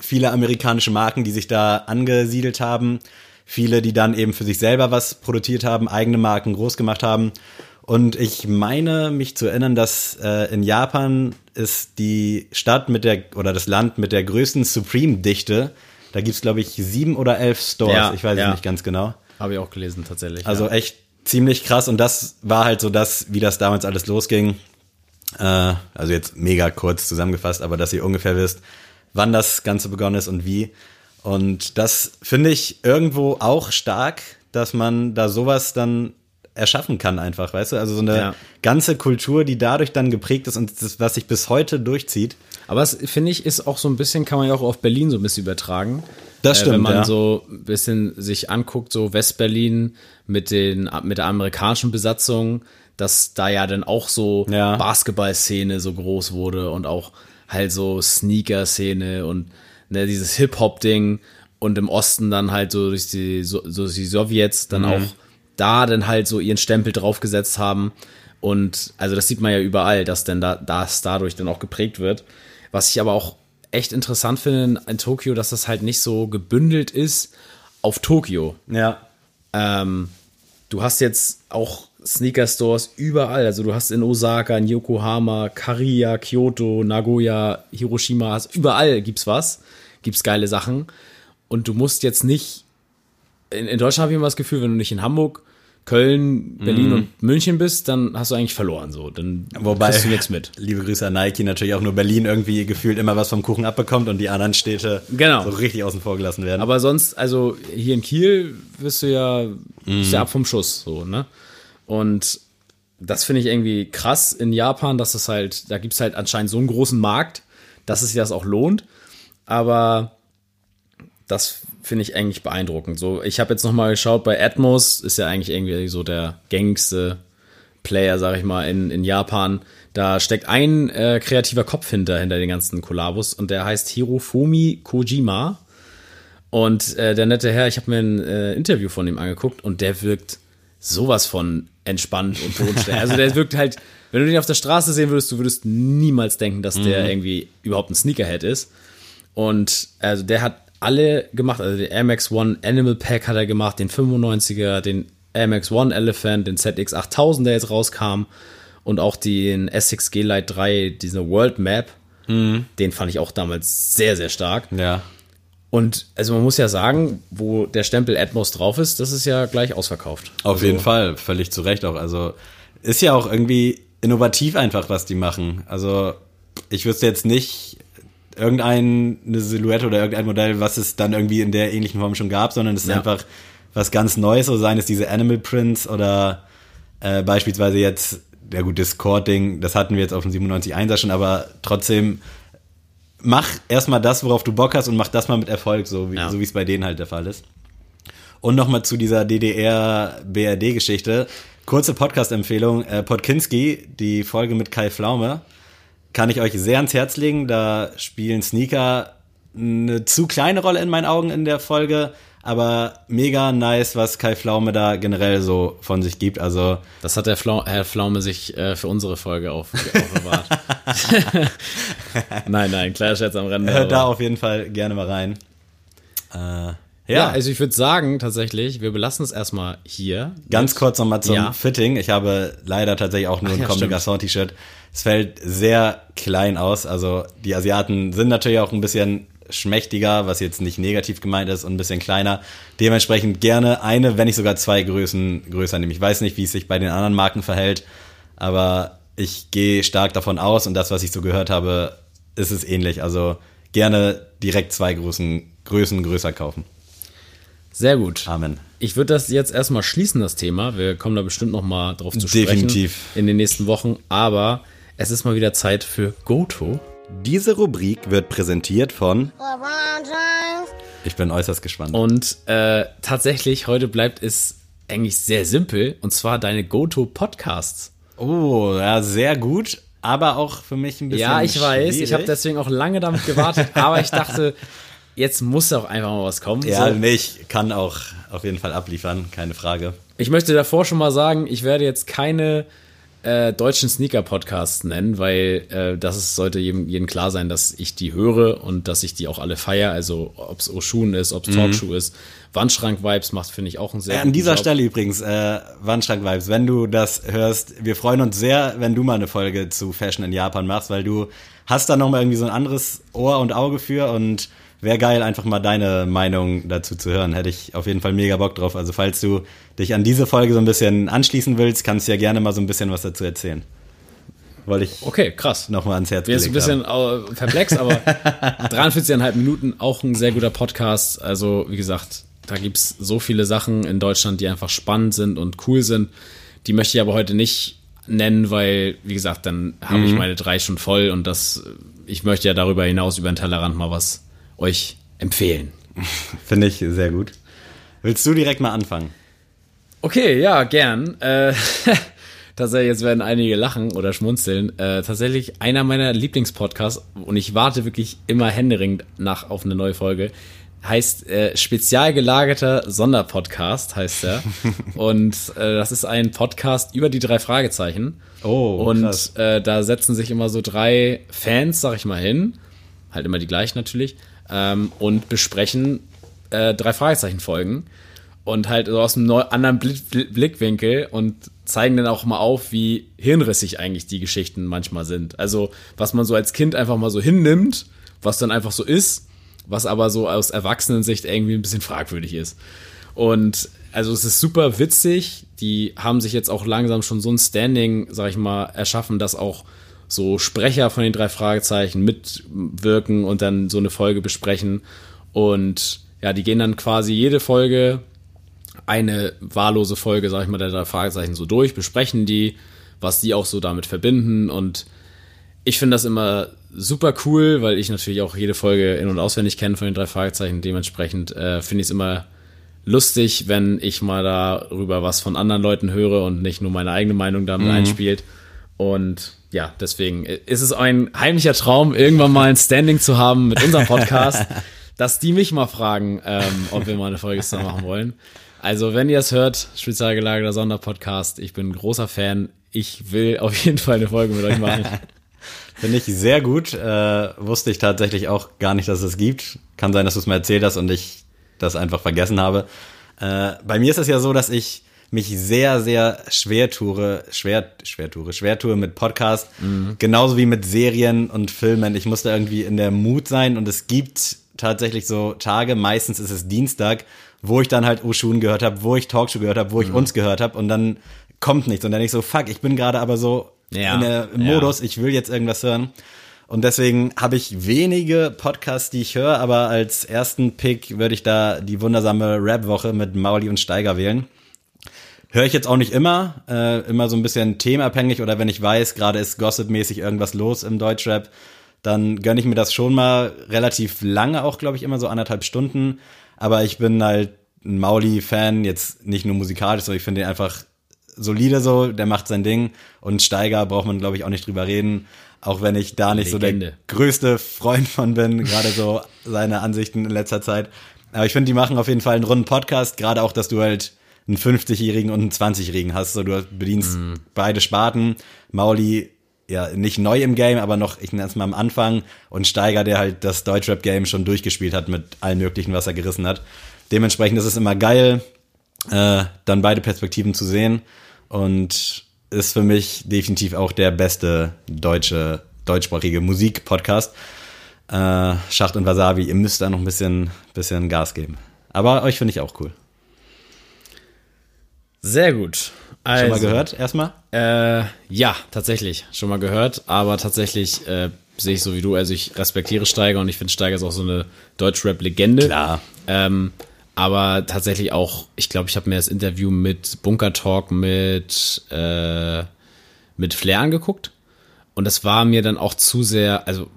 viele amerikanische Marken, die sich da angesiedelt haben, viele, die dann eben für sich selber was produziert haben, eigene Marken groß gemacht haben. Und ich meine mich zu erinnern, dass äh, in Japan ist die Stadt mit der oder das Land mit der größten Supreme-Dichte. Da gibt's glaube ich, sieben oder elf Stores. Ja, ich weiß ja. es nicht ganz genau. Habe ich auch gelesen, tatsächlich. Also ja. echt ziemlich krass. Und das war halt so das, wie das damals alles losging. Äh, also jetzt mega kurz zusammengefasst, aber dass ihr ungefähr wisst, wann das Ganze begonnen ist und wie. Und das finde ich irgendwo auch stark, dass man da sowas dann erschaffen kann einfach, weißt du? Also so eine Ja. ganze Kultur, die dadurch dann geprägt ist und das, was sich bis heute durchzieht. Aber es finde ich ist auch so ein bisschen, kann man ja auch auf Berlin so ein bisschen übertragen. Das Äh, stimmt, Wenn man ja. so ein bisschen sich anguckt, so Westberlin mit den, mit der amerikanischen Besatzung, dass da ja dann auch so Ja. Basketball-Szene so groß wurde und auch halt so Sneaker-Szene und ne, dieses Hip-Hop-Ding und im Osten dann halt so durch die, so, so die Sowjets dann auch da dann halt so ihren Stempel draufgesetzt haben. Und also das sieht man ja überall, dass denn da das dadurch dann auch geprägt wird. Was ich aber auch echt interessant finde in, in Tokio, dass das halt nicht so gebündelt ist auf Tokio. Ja. Ähm, du hast jetzt auch Sneaker-Stores überall. Also du hast in Osaka, in Yokohama, Kariya, Kyoto, Nagoya, Hiroshima, hast, überall gibt's was, gibt's geile Sachen. Und du musst jetzt nicht, in, in Deutschland habe ich immer das Gefühl, wenn du nicht in Hamburg, Köln, Berlin und München bist, dann hast du eigentlich verloren. So, dann Wobei, kriegst du nichts mit. liebe Grüße an Nike, natürlich auch nur Berlin irgendwie gefühlt immer was vom Kuchen abbekommt und die anderen Städte Genau. so richtig außen vor gelassen werden. Aber sonst, also hier in Kiel wirst du ja, bist ja ab vom Schuss, so, ne? Und das finde ich irgendwie krass in Japan, dass es halt, da gibt es halt anscheinend so einen großen Markt, dass es sich das auch lohnt. Aber das finde ich eigentlich beeindruckend. So, ich habe jetzt noch mal geschaut, bei Atmos ist ja eigentlich irgendwie so der gängigste Player, sag ich mal, in, in Japan. Da steckt ein äh, kreativer Kopf hinter, hinter den ganzen Kollabos und der heißt Hirofumi Kojima. Und äh, der nette Herr, ich habe mir ein äh, Interview von ihm angeguckt und der wirkt sowas von entspannt und bodenständig. Also der wirkt halt, wenn du den auf der Straße sehen würdest, du würdest niemals denken, dass der irgendwie überhaupt ein Sneakerhead ist. Und also der hat alle gemacht, also den Air Max One Animal Pack hat er gemacht, den 95er, den Air Max One Elephant, den ZX 8000, der jetzt rauskam und auch den Essex G-Lite 3, diese World Map. Den fand ich auch damals sehr, sehr stark. ja. Und also man muss ja sagen, wo der Stempel Atmos drauf ist, das ist ja gleich ausverkauft. Auf jeden Fall, völlig zu Recht auch. Also ist ja auch irgendwie innovativ einfach, was die machen. Also ich wüsste jetzt nicht irgendeine Silhouette oder irgendein Modell, was es dann irgendwie in der ähnlichen Form schon gab, sondern es ist Ja. einfach was ganz Neues, so seien es diese Animal Prints oder äh, beispielsweise jetzt, ja gut, Discord-Ding, das hatten wir jetzt auf dem 97.1er schon, aber trotzdem mach erstmal das, worauf du Bock hast und mach das mal mit Erfolg, so wie Ja. so es bei denen halt der Fall ist. Und nochmal zu dieser DDR-BRD-Geschichte. Kurze Podcast-Empfehlung. Äh, Podkinski, die Folge mit Kai Pflaume, kann ich euch sehr ans Herz legen. Da spielen Sneaker eine zu kleine Rolle in meinen Augen in der Folge, aber mega nice, was Kai Pflaume da generell so von sich gibt. Also Das hat der Flau Herr Pflaume sich äh, für unsere Folge auf, aufbewahrt. nein, nein, kleiner Scherz am Rande. hört da auf jeden Fall gerne mal rein. Äh, ja, ja, also ich würde sagen, tatsächlich, wir belassen es erstmal hier. Ganz kurz nochmal zum Ja. Fitting. Ich habe leider tatsächlich auch nur ein ja, Comme. Garçons T-Shirt. Es fällt sehr klein aus. Also die Asiaten sind natürlich auch ein bisschen schmächtiger, was jetzt nicht negativ gemeint ist und ein bisschen kleiner. Dementsprechend gerne eine, wenn nicht sogar zwei Größen größer nehmen. Ich weiß nicht, wie es sich bei den anderen Marken verhält, aber ich gehe stark davon aus und das, was ich so gehört habe, ist es ähnlich. Also gerne direkt zwei Größen, Größen größer kaufen. Sehr gut. Amen. Ich würde das jetzt erstmal schließen, das Thema. Wir kommen da bestimmt noch mal drauf zu sprechen. Definitiv. In den nächsten Wochen. Aber es ist mal wieder Zeit für Goto. Diese Rubrik wird präsentiert von. Ich bin äußerst gespannt. Und äh, tatsächlich, heute bleibt es eigentlich sehr simpel. Und zwar deine Goto-Podcasts. Oh, ja, sehr gut, aber auch für mich ein bisschen Ja, ich weiß. Ich habe deswegen auch lange damit gewartet. aber ich dachte, jetzt muss auch einfach mal was kommen. Ja, So. nee, ich kann auch auf jeden Fall abliefern, keine Frage. Ich möchte davor schon mal sagen, ich werde jetzt keine äh, deutschen Sneaker-Podcasts nennen, weil äh, das ist, sollte jedem, jedem klar sein, dass ich die höre und dass ich die auch alle feiere. Also ob es Oshun ist, ob es Talkshoe ist. Wandschrank-Vibes macht, finde ich, auch einen sehr Äh, an dieser Job. Stelle übrigens, äh, Wandschrank-Vibes, wenn du das hörst, wir freuen uns sehr, wenn du mal eine Folge zu Fashion in Japan machst, weil du hast da nochmal irgendwie so ein anderes Ohr und Auge für und wäre geil, einfach mal deine Meinung dazu zu hören. Hätte ich auf jeden Fall mega Bock drauf. Also falls du dich an diese Folge so ein bisschen anschließen willst, kannst du ja gerne mal so ein bisschen was dazu erzählen. Wollte ich Okay, krass. nochmal ans Herz Bin jetzt ein gelegt bisschen äh, perplex, aber 43,5 Minuten, auch ein sehr guter Podcast. Also, wie gesagt, da gibt's so viele Sachen in Deutschland, die einfach spannend sind und cool sind. Die möchte ich aber heute nicht nennen, weil, wie gesagt, dann habe ich meine drei schon voll und das, ich möchte ja darüber hinaus über den Tellerrand mal was euch empfehlen. Finde ich sehr gut. Willst du direkt mal anfangen? Okay, ja, gern. Äh, tatsächlich, jetzt werden einige lachen oder schmunzeln. Äh, tatsächlich einer meiner Lieblingspodcasts und ich warte wirklich immer händeringend nach auf eine neue Folge. Heißt äh, spezial gelagerter Sonderpodcast heißt er und äh, das ist ein Podcast über die drei Fragezeichen Oh, und krass. äh, da setzen sich immer so drei Fans, sag ich mal, hin, halt immer die gleichen natürlich, ähm, und besprechen äh, drei Fragezeichen Folgen. und halt so aus einem anderen Blick, Blick- Blickwinkel und zeigen dann auch mal auf, wie hirnrissig eigentlich die Geschichten manchmal sind. Also, was man so als Kind einfach mal so hinnimmt, was dann einfach so ist, was aber so aus Erwachsenensicht irgendwie ein bisschen fragwürdig ist. Und also es ist super witzig. Die haben sich jetzt auch langsam schon so ein Standing, sag ich mal, erschaffen, dass auch so Sprecher von den drei Fragezeichen mitwirken und dann so eine Folge besprechen. Und ja, die gehen dann quasi jede Folge eine wahllose Folge, sag ich mal, der drei Fragezeichen so durch, besprechen die, was die auch so damit verbinden und ich finde das immer super cool, weil ich natürlich auch jede Folge in- und auswendig kenne von den drei Fragezeichen. Dementsprechend äh, finde ich es immer lustig, wenn ich mal darüber was von anderen Leuten höre und nicht nur meine eigene Meinung damit einspielt. Und ja, deswegen ist es ein heimlicher Traum, irgendwann mal ein Standing zu haben mit unserem Podcast, dass die mich mal fragen, ähm, ob wir mal eine Folge zusammen machen wollen. Also, wenn ihr es hört, Spezialgelagerter Sonderpodcast, ich bin ein großer Fan. Ich will auf jeden Fall eine Folge mit euch machen. Finde ich sehr gut. Äh, wusste ich tatsächlich auch gar nicht, dass es gibt. Kann sein, dass du es mir erzählt hast und ich das einfach vergessen habe. Äh, bei mir ist es ja so, dass ich mich sehr, sehr schwer tue, schwer, schwer tue, schwer tue mit Podcast, genauso wie mit Serien und Filmen. Ich musste irgendwie in der Mut sein und es gibt tatsächlich so Tage, meistens ist es Dienstag, wo ich dann halt Oshun gehört habe, wo ich Talkshow gehört habe, wo ich uns gehört habe und dann kommt nichts und dann ich so, fuck, ich bin gerade aber so Ja, in der im ja. Modus, ich will jetzt irgendwas hören. Und deswegen habe ich wenige Podcasts, die ich höre, aber als ersten Pick würde ich da die wundersame Rap-Woche mit Mauli und Steiger wählen. Höre ich jetzt auch nicht immer, äh, immer so ein bisschen themenabhängig oder wenn ich weiß, gerade ist gossipmäßig irgendwas los im Deutschrap, dann gönne ich mir das schon mal relativ lange, auch glaube ich immer so anderthalb Stunden. Aber ich bin halt ein Mauli-Fan, jetzt nicht nur musikalisch, sondern ich finde den einfach solide so, der macht sein Ding und Steiger braucht man glaube ich auch nicht drüber reden, auch wenn ich da nicht so Legende. der größte Freund von bin, gerade so seine Ansichten in letzter Zeit. Aber ich finde, die machen auf jeden Fall einen runden Podcast, gerade auch, dass du halt einen 50-Jährigen und einen 20-Jährigen hast. So, du bedienst beide Sparten. Mauli, ja, nicht neu im Game, aber noch, ich nenne es mal am Anfang. Und Steiger, der halt das Deutschrap-Game schon durchgespielt hat mit allem Möglichen, was er gerissen hat. Dementsprechend ist es immer geil, äh, dann beide Perspektiven zu sehen. Und ist für mich definitiv auch der beste deutsche, deutschsprachige Musik-Podcast. Äh, Schacht und Wasabi, ihr müsst da noch ein bisschen, bisschen Gas geben. Aber euch finde ich auch cool. Sehr gut. Also, Schon mal gehört erstmal? Äh, ja, tatsächlich. Schon mal gehört, aber tatsächlich äh, sehe ich so wie du. Also ich respektiere Steiger und ich finde Steiger ist auch so eine Deutschrap-Legende. Klar. Ähm, aber tatsächlich auch, ich glaube, ich habe mir das Interview mit Bunker Talk mit, äh, mit Flair angeguckt. Und das war mir dann auch zu sehr, also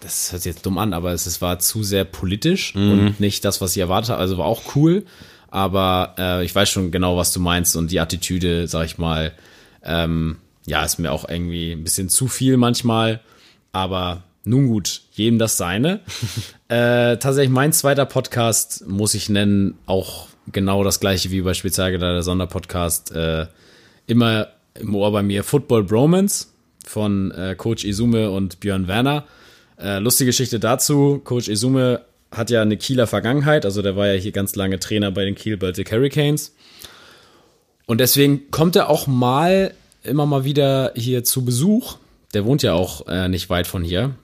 das hört sich jetzt dumm an, aber es, es war zu sehr politisch und nicht das, was ich erwartet habe. Also war auch cool, aber äh, ich weiß schon genau, was du meinst und die Attitüde, sag ich mal, ähm, ja, ist mir auch irgendwie ein bisschen zu viel manchmal, aber nun gut, jedem das seine. äh, tatsächlich mein zweiter Podcast muss ich nennen, auch genau das gleiche wie bei Spezialgeleitet der Sonderpodcast, äh, immer im Ohr bei mir Football Bromance von äh, Coach Izume und Björn Werner. Äh, lustige Geschichte dazu, Coach Izume hat ja eine Kieler Vergangenheit, also der war ja hier ganz lange Trainer bei den Kiel Baltic Hurricanes. Und deswegen kommt er auch mal, immer mal wieder hier zu Besuch. Der wohnt ja auch äh, nicht weit von hier.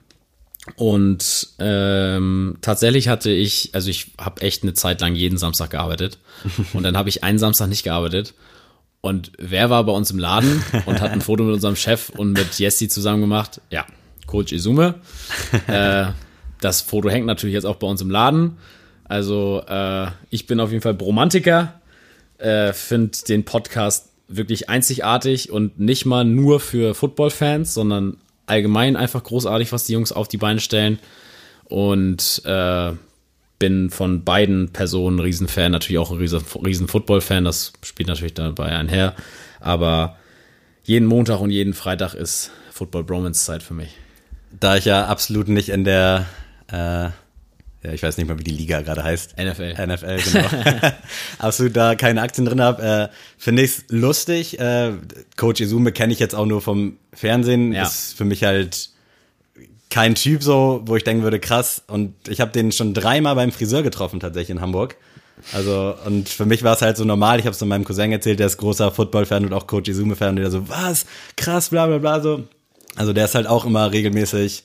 Und ähm, tatsächlich hatte ich, also ich habe echt eine Zeit lang jeden Samstag gearbeitet. Und dann habe ich einen Samstag nicht gearbeitet. Und wer war bei uns im Laden und hat ein Foto mit unserem Chef und mit Jesse zusammen gemacht? Ja, Coach Izume. äh, das Foto hängt natürlich jetzt auch bei uns im Laden. Also äh, ich bin auf jeden Fall Bromantiker, äh, finde den Podcast wirklich einzigartig und nicht mal nur für Football-Fans, sondern allgemein einfach großartig, was die Jungs auf die Beine stellen. Und äh, bin von beiden Personen ein Riesenfan, natürlich auch ein riesen, Football-Fan, das spielt natürlich dabei einher. Aber jeden Montag und jeden Freitag ist Football Bromance Zeit für mich. Da ich ja absolut nicht in der, äh, ja, ich weiß nicht mal, wie die Liga gerade heißt. NFL. NFL, genau. absolut da keine Aktien drin habe, äh, finde ich es lustig. Äh, Coach Izume kenne ich jetzt auch nur vom Fernsehen. Ja. Ist für mich halt kein Typ so, wo ich denken würde, krass. Und ich habe den schon dreimal beim Friseur getroffen, tatsächlich in Hamburg. Also, und für mich war es halt so normal. Ich habe es meinem Cousin erzählt, der ist großer Football-Fan und auch Coach Izume-Fan. Und der so, was? Krass, bla bla bla. So. Also der ist halt auch immer regelmäßig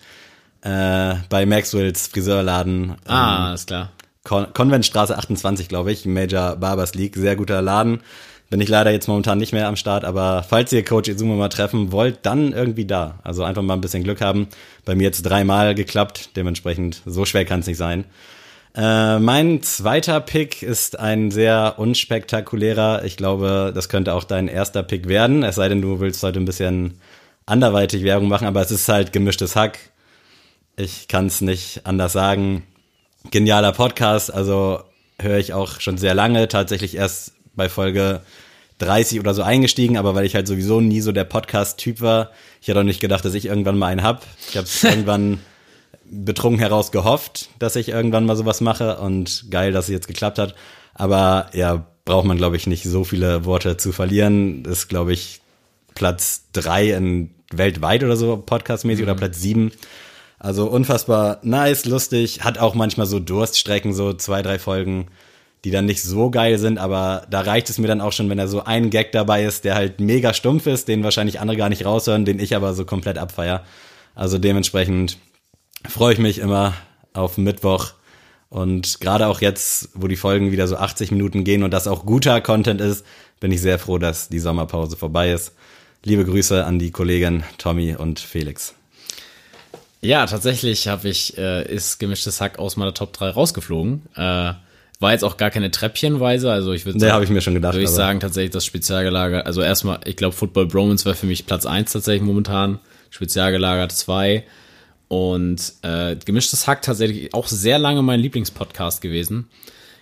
äh, bei Maxwells Friseurladen. Ah, ist klar. Con Conventstraße 28, glaube ich, Major Barbers League. Sehr guter Laden. Bin ich leider jetzt momentan nicht mehr am Start, aber falls ihr Coach Izume mal treffen wollt, dann irgendwie da. Also einfach mal ein bisschen Glück haben. Bei mir jetzt dreimal geklappt, dementsprechend so schwer kann es nicht sein. Äh, mein zweiter Pick ist ein sehr unspektakulärer. Ich glaube, das könnte auch dein erster Pick werden. Es sei denn, du willst heute ein bisschen anderweitig Werbung machen, aber es ist halt gemischtes Hack. Ich kann es nicht anders sagen. Genialer Podcast, also höre ich auch schon sehr lange, tatsächlich erst bei Folge 30 oder so eingestiegen, aber weil ich halt sowieso nie so der Podcast-Typ war, ich hätte auch nicht gedacht, dass ich irgendwann mal einen hab. Ich habe irgendwann betrunken heraus gehofft, dass ich irgendwann mal sowas mache und geil, dass es jetzt geklappt hat. Aber ja, braucht man, glaube ich, nicht so viele Worte zu verlieren. Das ist, glaube ich, Platz drei in weltweit oder so, podcastmäßig mhm. oder Platz sieben. Also unfassbar nice, lustig, hat auch manchmal so Durststrecken, so zwei, drei Folgen, die dann nicht so geil sind, aber da reicht es mir dann auch schon, wenn da so ein Gag dabei ist, der halt mega stumpf ist, den wahrscheinlich andere gar nicht raushören, den ich aber so komplett abfeier. Also dementsprechend freue ich mich immer auf Mittwoch. Und gerade auch jetzt, wo die Folgen wieder so 80 Minuten gehen und das auch guter Content ist, bin ich sehr froh, dass die Sommerpause vorbei ist. Liebe Grüße an die Kollegen Tommy und Felix. Ja, tatsächlich habe ich, äh, ist gemischtes Hack aus meiner Top 3 rausgeflogen. Äh, war jetzt auch gar keine Treppchenweise, also ich würde sagen, habe ich mir schon gedacht. Würde ich sagen, tatsächlich das Spezialgelager, also erstmal, ich glaube, Football Bromance war für mich Platz 1 tatsächlich momentan, Spezialgelager 2 und äh, gemischtes Hack tatsächlich auch sehr lange mein Lieblingspodcast gewesen.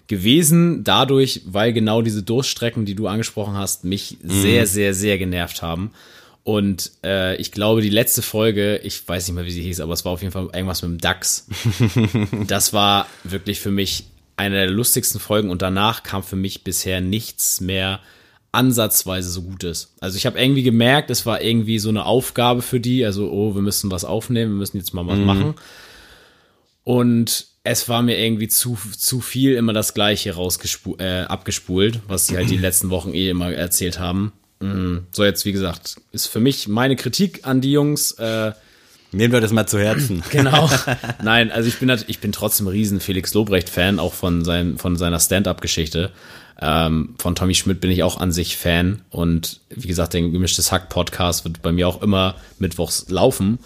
Gewesen dadurch, weil genau diese Durststrecken, die du angesprochen hast, mich mhm. sehr, sehr, sehr genervt haben. Und äh, ich glaube, die letzte Folge, ich weiß nicht mehr, wie sie hieß, aber es war auf jeden Fall irgendwas mit dem DAX. das war wirklich für mich eine der lustigsten Folgen und danach kam für mich bisher nichts mehr ansatzweise so gut ist. Also ich habe irgendwie gemerkt, es war irgendwie so eine Aufgabe für die, also oh, wir müssen was aufnehmen, wir müssen jetzt mal was mhm. machen. Und es war mir irgendwie zu, zu viel immer das Gleiche rausgespult, äh, abgespult, was sie halt die letzten Wochen eh immer erzählt haben. Mhm. So, jetzt, wie gesagt, ist für mich meine Kritik an die Jungs. Äh, Nehmen wir das mal zu Herzen. genau. Nein, also ich bin ich bin trotzdem riesen Felix Lobrecht-Fan, auch von, sein, von seiner Stand-up-Geschichte. Ähm, von Tommy Schmidt bin ich auch an sich Fan. Und wie gesagt, der gemischtes Hack-Podcast wird bei mir auch immer mittwochs laufen.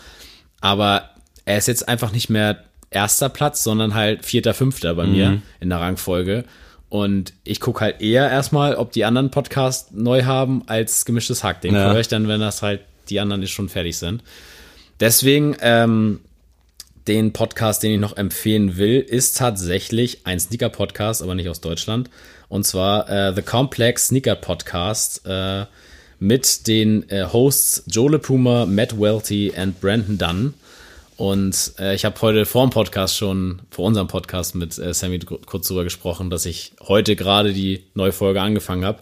Aber er ist jetzt einfach nicht mehr erster Platz, sondern halt vierter, fünfter bei mhm. mir in der Rangfolge. Und ich gucke halt eher erstmal, ob die anderen Podcasts neu haben, als gemischtes Hack. Den ja. höre ich dann, wenn das halt die anderen schon fertig sind. Deswegen, ähm, den Podcast, den ich noch empfehlen will, ist tatsächlich ein Sneaker-Podcast, aber nicht aus Deutschland. Und zwar äh, The Complex Sneaker Podcast äh, mit den äh, Hosts Joe LePuma, Matt Welty und Brandon Dunn. Und äh, ich habe heute vor dem Podcast schon, vor unserem Podcast mit äh, Sammy kurz drüber gesprochen, dass ich heute gerade die neue Folge angefangen habe.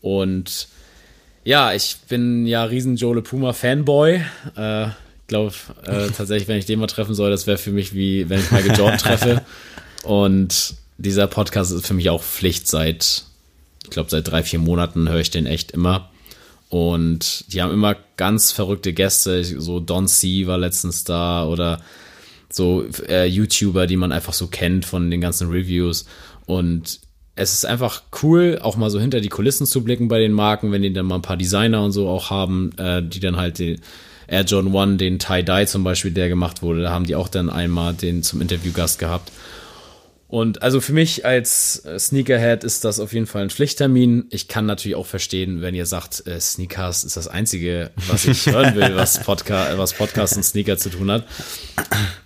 Und ja, ich bin ja riesen Joe LePuma Fanboy. Äh, ich glaube äh, tatsächlich, wenn ich den mal treffen soll, das wäre für mich wie wenn ich Michael Jordan treffe. Und dieser Podcast ist für mich auch Pflicht seit, ich glaube, seit drei, vier Monaten höre ich den echt immer. Und die haben immer ganz verrückte Gäste, so Don C war letztens da oder so äh, YouTuber, die man einfach so kennt von den ganzen Reviews. Und es ist einfach cool, auch mal so hinter die Kulissen zu blicken bei den Marken, wenn die dann mal ein paar Designer und so auch haben, äh, die dann halt den Air Jordan One, den Tie-Dye zum Beispiel, der gemacht wurde, da haben die auch dann einmal den zum Interviewgast gehabt. Und also für mich als äh, Sneakerhead ist das auf jeden Fall ein Pflichttermin. Ich kann natürlich auch verstehen, wenn ihr sagt, äh, Sneakers ist das Einzige, was ich hören will, was, Podca was Podcast und Sneaker zu tun hat.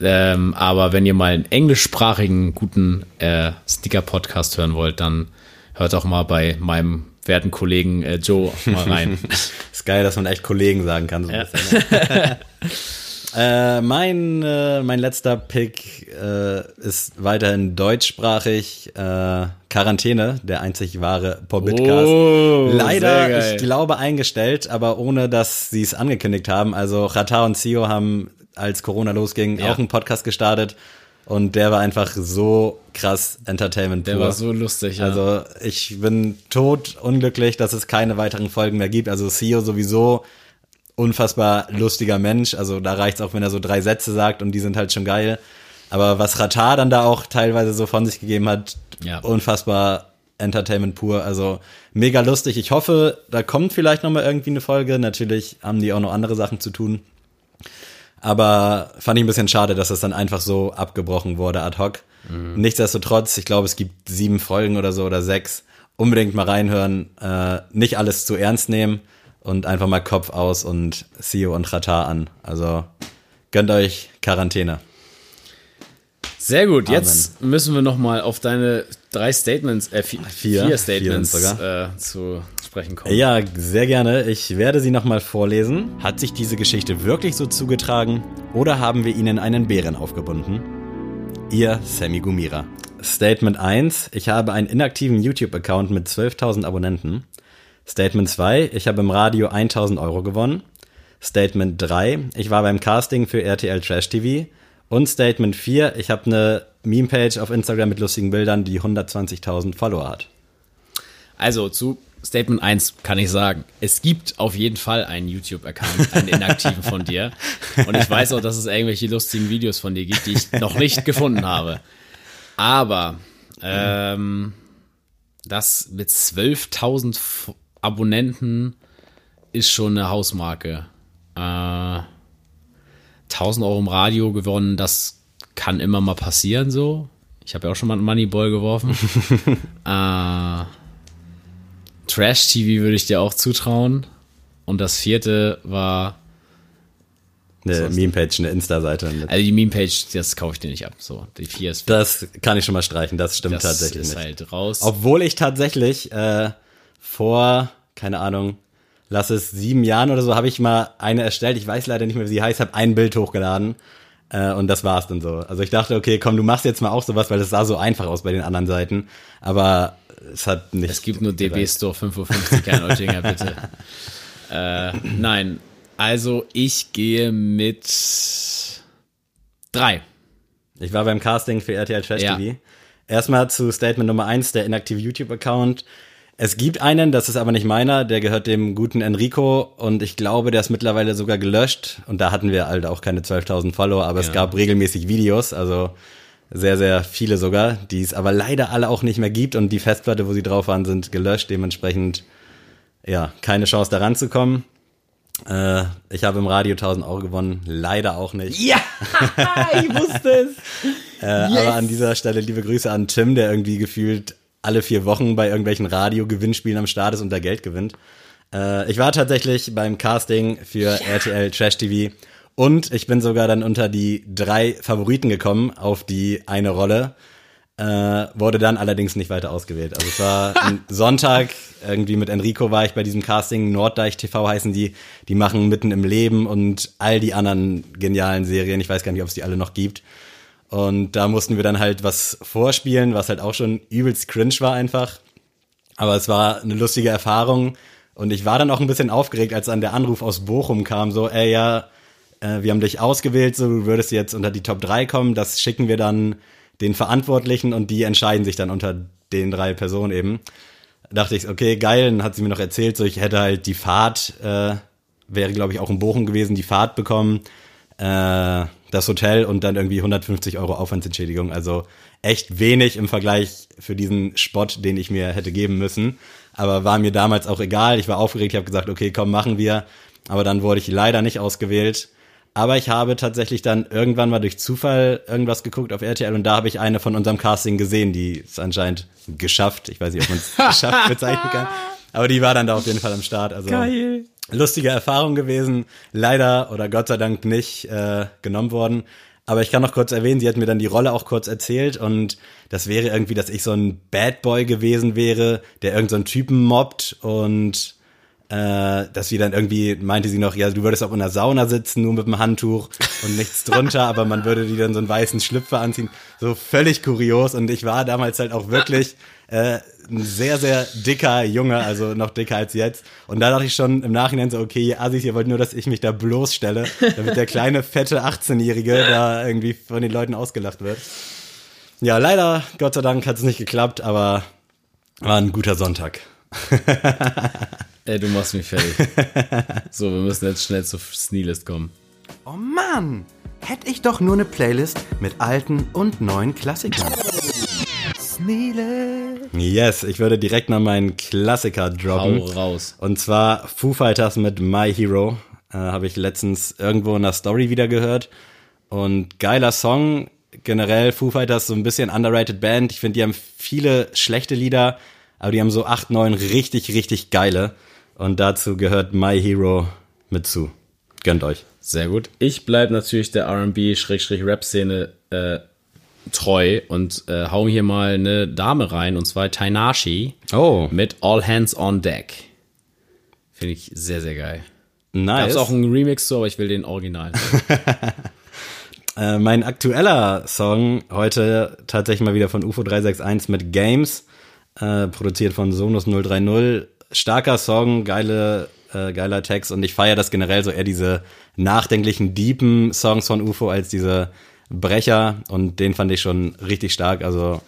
Ähm, aber wenn ihr mal einen englischsprachigen, guten äh, Sneaker-Podcast hören wollt, dann hört auch mal bei meinem werten Kollegen äh, Joe mal rein. ist geil, dass man echt Kollegen sagen kann. So ja. Äh, mein, äh, mein letzter Pick äh, ist weiterhin deutschsprachig. Äh, Quarantäne, der einzig wahre Porbitcast. Oh, Leider, ich glaube, eingestellt, aber ohne, dass sie es angekündigt haben. Also Rata und Sio haben, als Corona losging, ja. auch einen Podcast gestartet. Und der war einfach so krass Entertainment Der pur. war so lustig, ja. Also ich bin tot unglücklich, dass es keine weiteren Folgen mehr gibt. Also Theo sowieso unfassbar lustiger Mensch. Also da reicht's auch, wenn er so drei Sätze sagt und die sind halt schon geil. Aber was Ratar dann da auch teilweise so von sich gegeben hat, Ja. unfassbar Entertainment pur. Also mega lustig. Ich hoffe, da kommt vielleicht noch mal irgendwie eine Folge. Natürlich haben die auch noch andere Sachen zu tun. Aber fand ich ein bisschen schade, dass das dann einfach so abgebrochen wurde ad hoc. Nichtsdestotrotz, ich glaube, es gibt sieben Folgen oder so oder sechs. Unbedingt mal reinhören, äh, nicht alles zu ernst nehmen und einfach mal Kopf aus und Sio und Ratar an. Also gönnt euch Quarantäne. Sehr gut, Amen. jetzt müssen wir noch mal auf deine drei Statements, äh, vier, Vier. vier Statements Vier sogar. äh, zu sprechen kommen. Ja, sehr gerne. Ich werde sie nochmal vorlesen. Hat sich diese Geschichte wirklich so zugetragen oder haben wir ihnen einen Bären aufgebunden? Ihr Sammy Gumira. Statement 1. Ich habe einen inaktiven YouTube-Account mit 12.000 Abonnenten. Statement 2. Ich habe im Radio 1.000 Euro gewonnen. Statement 3. Ich war beim Casting für RTL Trash TV. Und Statement 4. Ich habe eine Meme-Page auf Instagram mit lustigen Bildern, die 120.000 Follower hat. Also zu Statement 1 kann ich sagen, es gibt auf jeden Fall einen YouTube-Account, einen inaktiven von dir. Und ich weiß auch, dass es irgendwelche lustigen Videos von dir gibt, die ich noch nicht gefunden habe. Aber ähm, das mit 12.000 F- Abonnenten ist schon eine Hausmarke. Äh, 1000 Euro im Radio gewonnen, das kann immer mal passieren so. Ich habe ja auch schon mal einen Moneyball geworfen. äh, Trash-TV würde ich dir auch zutrauen. Und das vierte war, Eine Meme-Page, eine Insta-Seite. also die Meme-Page, das kaufe ich dir nicht ab. So, die vier ist, Das kann ich schon mal streichen, das stimmt das tatsächlich ist nicht. halt raus. Obwohl ich tatsächlich äh, vor, keine Ahnung, lass es sieben Jahren oder so, habe ich mal eine erstellt. Ich weiß leider nicht mehr, wie sie heißt, habe ein Bild hochgeladen. Äh, und das war's dann so. Also ich dachte, okay, komm, du machst jetzt mal auch sowas, weil es sah so einfach aus bei den anderen Seiten. Aber es hat nicht. es gibt nur DB Store 5.50 Uhr, kein Oettinger, bitte. äh, nein, also ich gehe mit drei. Ich war beim Casting für RTL Trash Ja. TV. Erstmal zu Statement Nummer eins, der inaktive YouTube-Account. Es gibt einen, das ist aber nicht meiner, der gehört dem guten Enrico und ich glaube, der ist mittlerweile sogar gelöscht und da hatten wir halt auch keine 12.000 Follower, aber es Ja. gab regelmäßig Videos, also sehr, sehr viele sogar, die es aber leider alle auch nicht mehr gibt und die Festplatte, wo sie drauf waren, sind gelöscht, dementsprechend ja, keine Chance da ranzukommen. Äh, ich habe im Radio 1000 Euro gewonnen, leider auch nicht. Ja, ich wusste es. Äh, Aber an dieser Stelle liebe Grüße an Tim, der irgendwie gefühlt alle vier Wochen bei irgendwelchen Radio-Gewinnspielen am Start ist und da Geld gewinnt. Äh, ich war tatsächlich beim Casting für RTL Trash TV und ich bin sogar dann unter die drei Favoriten gekommen auf die eine Rolle. Äh, wurde dann allerdings nicht weiter ausgewählt. Also es war ein Sonntag, irgendwie mit Enrico war ich bei diesem Casting, Norddeich TV heißen die, die machen mitten im Leben und all die anderen genialen Serien, ich weiß gar nicht, ob es die alle noch gibt. Und da mussten wir dann halt was vorspielen, was halt auch schon übelst cringe war einfach. Aber es war eine lustige Erfahrung. Und ich war dann auch ein bisschen aufgeregt, als dann der Anruf aus Bochum kam, so, ey, ja, äh, wir haben dich ausgewählt, so, du würdest jetzt unter die Top 3 kommen, das schicken wir dann den Verantwortlichen und die entscheiden sich dann unter den drei Personen eben. Da dachte ich, okay, geil, dann hat sie mir noch erzählt, so, ich hätte halt die Fahrt, äh, wäre glaube ich auch in Bochum gewesen, die Fahrt bekommen, äh, das Hotel und dann irgendwie 150 Euro Aufwandsentschädigung. Also echt wenig im Vergleich für diesen Spott, den ich mir hätte geben müssen. Aber war mir damals auch egal. Ich war aufgeregt, ich habe gesagt, okay, komm, machen wir. Aber dann wurde ich leider nicht ausgewählt. Aber ich habe tatsächlich dann irgendwann mal durch Zufall irgendwas geguckt auf RTL und da habe ich eine von unserem Casting gesehen, die ist anscheinend geschafft. Ich weiß nicht, ob man es geschafft bezeichnen kann. Aber die war dann da auf jeden Fall am Start. Also Geil. Lustige Erfahrung gewesen. Leider oder Gott sei Dank nicht äh, genommen worden. Aber ich kann noch kurz erwähnen, sie hat mir dann die Rolle auch kurz erzählt und das wäre irgendwie, dass ich so ein Bad Boy gewesen wäre, der irgendeinen so Typen mobbt und äh, dass sie dann irgendwie, meinte sie noch, ja, du würdest auch in der Sauna sitzen, nur mit dem Handtuch und nichts drunter, aber man würde die dann so einen weißen Schlüpfer anziehen. So völlig kurios. Und ich war damals halt auch wirklich äh, ein sehr, sehr dicker Junge, also noch dicker als jetzt. Und da dachte ich schon im Nachhinein so, okay, ihr Assis, ihr wollt nur, dass ich mich da bloßstelle, damit der kleine, fette 18-Jährige da irgendwie von den Leuten ausgelacht wird. Ja, leider, Gott sei Dank hat es nicht geklappt, aber war ein guter Sonntag. Ey, du machst mich fertig. so, wir müssen jetzt schnell zur Sneelist kommen. Oh Mann, hätte ich doch nur eine Playlist mit alten und neuen Klassikern. Sneele. Yes, ich würde direkt noch meinen Klassiker droppen. Hau raus. Und zwar Foo Fighters mit My Hero. Äh, Habe ich letztens irgendwo in der Story wieder gehört. Und geiler Song. Generell Foo Fighters so ein bisschen underrated Band. Ich finde, die haben viele schlechte Lieder, aber die haben so acht, neun richtig, richtig geile. Und dazu gehört My Hero mit zu. Gönnt euch. Sehr gut. Ich bleib natürlich der R&B-Rap-Szene äh, treu und äh, hau hier mal eine Dame rein, und zwar Tainashi Oh, mit All Hands on Deck. Finde ich sehr, sehr geil. Nice. ist auch ein Remix zu, aber ich will den Original. Äh, mein aktueller Song heute tatsächlich mal wieder von UFO 361 mit Games, äh, produziert von Sonus 030. Starker Song, geile, äh, geiler Text und ich feiere das generell so eher diese nachdenklichen, deepen Songs von UFO als diese Brecher und den fand ich schon richtig stark. Also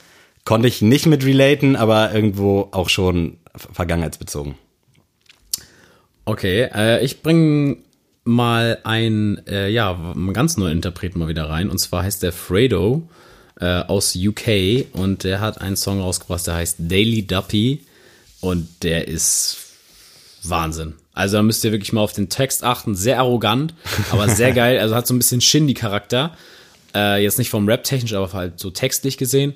konnte ich nicht mit relaten, aber irgendwo auch schon vergangenheitsbezogen. Okay, äh, ich bringe mal ein, äh, ja, einen ganz neuen Interpreten mal wieder rein. Und zwar heißt der Fredo äh, aus UK und der hat einen Song rausgebracht, der heißt Daily Duppy und der ist Wahnsinn. Also da müsst ihr wirklich mal auf den Text achten. Sehr arrogant, aber sehr geil. Also hat so ein bisschen Shindy-Charakter. Äh, jetzt nicht vom Rap technisch, aber halt so textlich gesehen.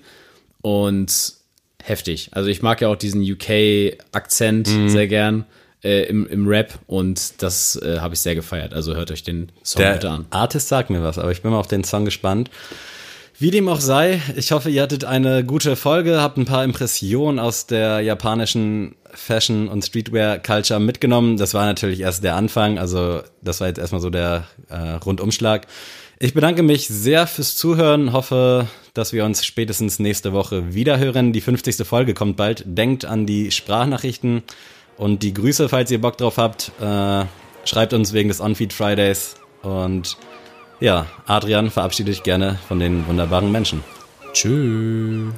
Und heftig. Also ich mag ja auch diesen UK-Akzent sehr gern äh, im, im Rap und das äh, habe ich sehr gefeiert. Also hört euch den Song bitte Der an. Artist sagt mir was, aber ich bin mal auf den Song gespannt. Wie dem auch sei, ich hoffe, ihr hattet eine gute Folge, habt ein paar Impressionen aus der japanischen Fashion- und Streetwear-Culture mitgenommen. Das war natürlich erst der Anfang, also das war jetzt erstmal so der äh, Rundumschlag. Ich bedanke mich sehr fürs Zuhören, hoffe, dass wir uns spätestens nächste Woche wiederhören. Die 50. Folge kommt bald. Denkt an die Sprachnachrichten und die Grüße, falls ihr Bock drauf habt. Äh, schreibt uns wegen des On-Feed Fridays und ja, Adrian, verabschiede dich gerne von den wunderbaren Menschen. Tschüss.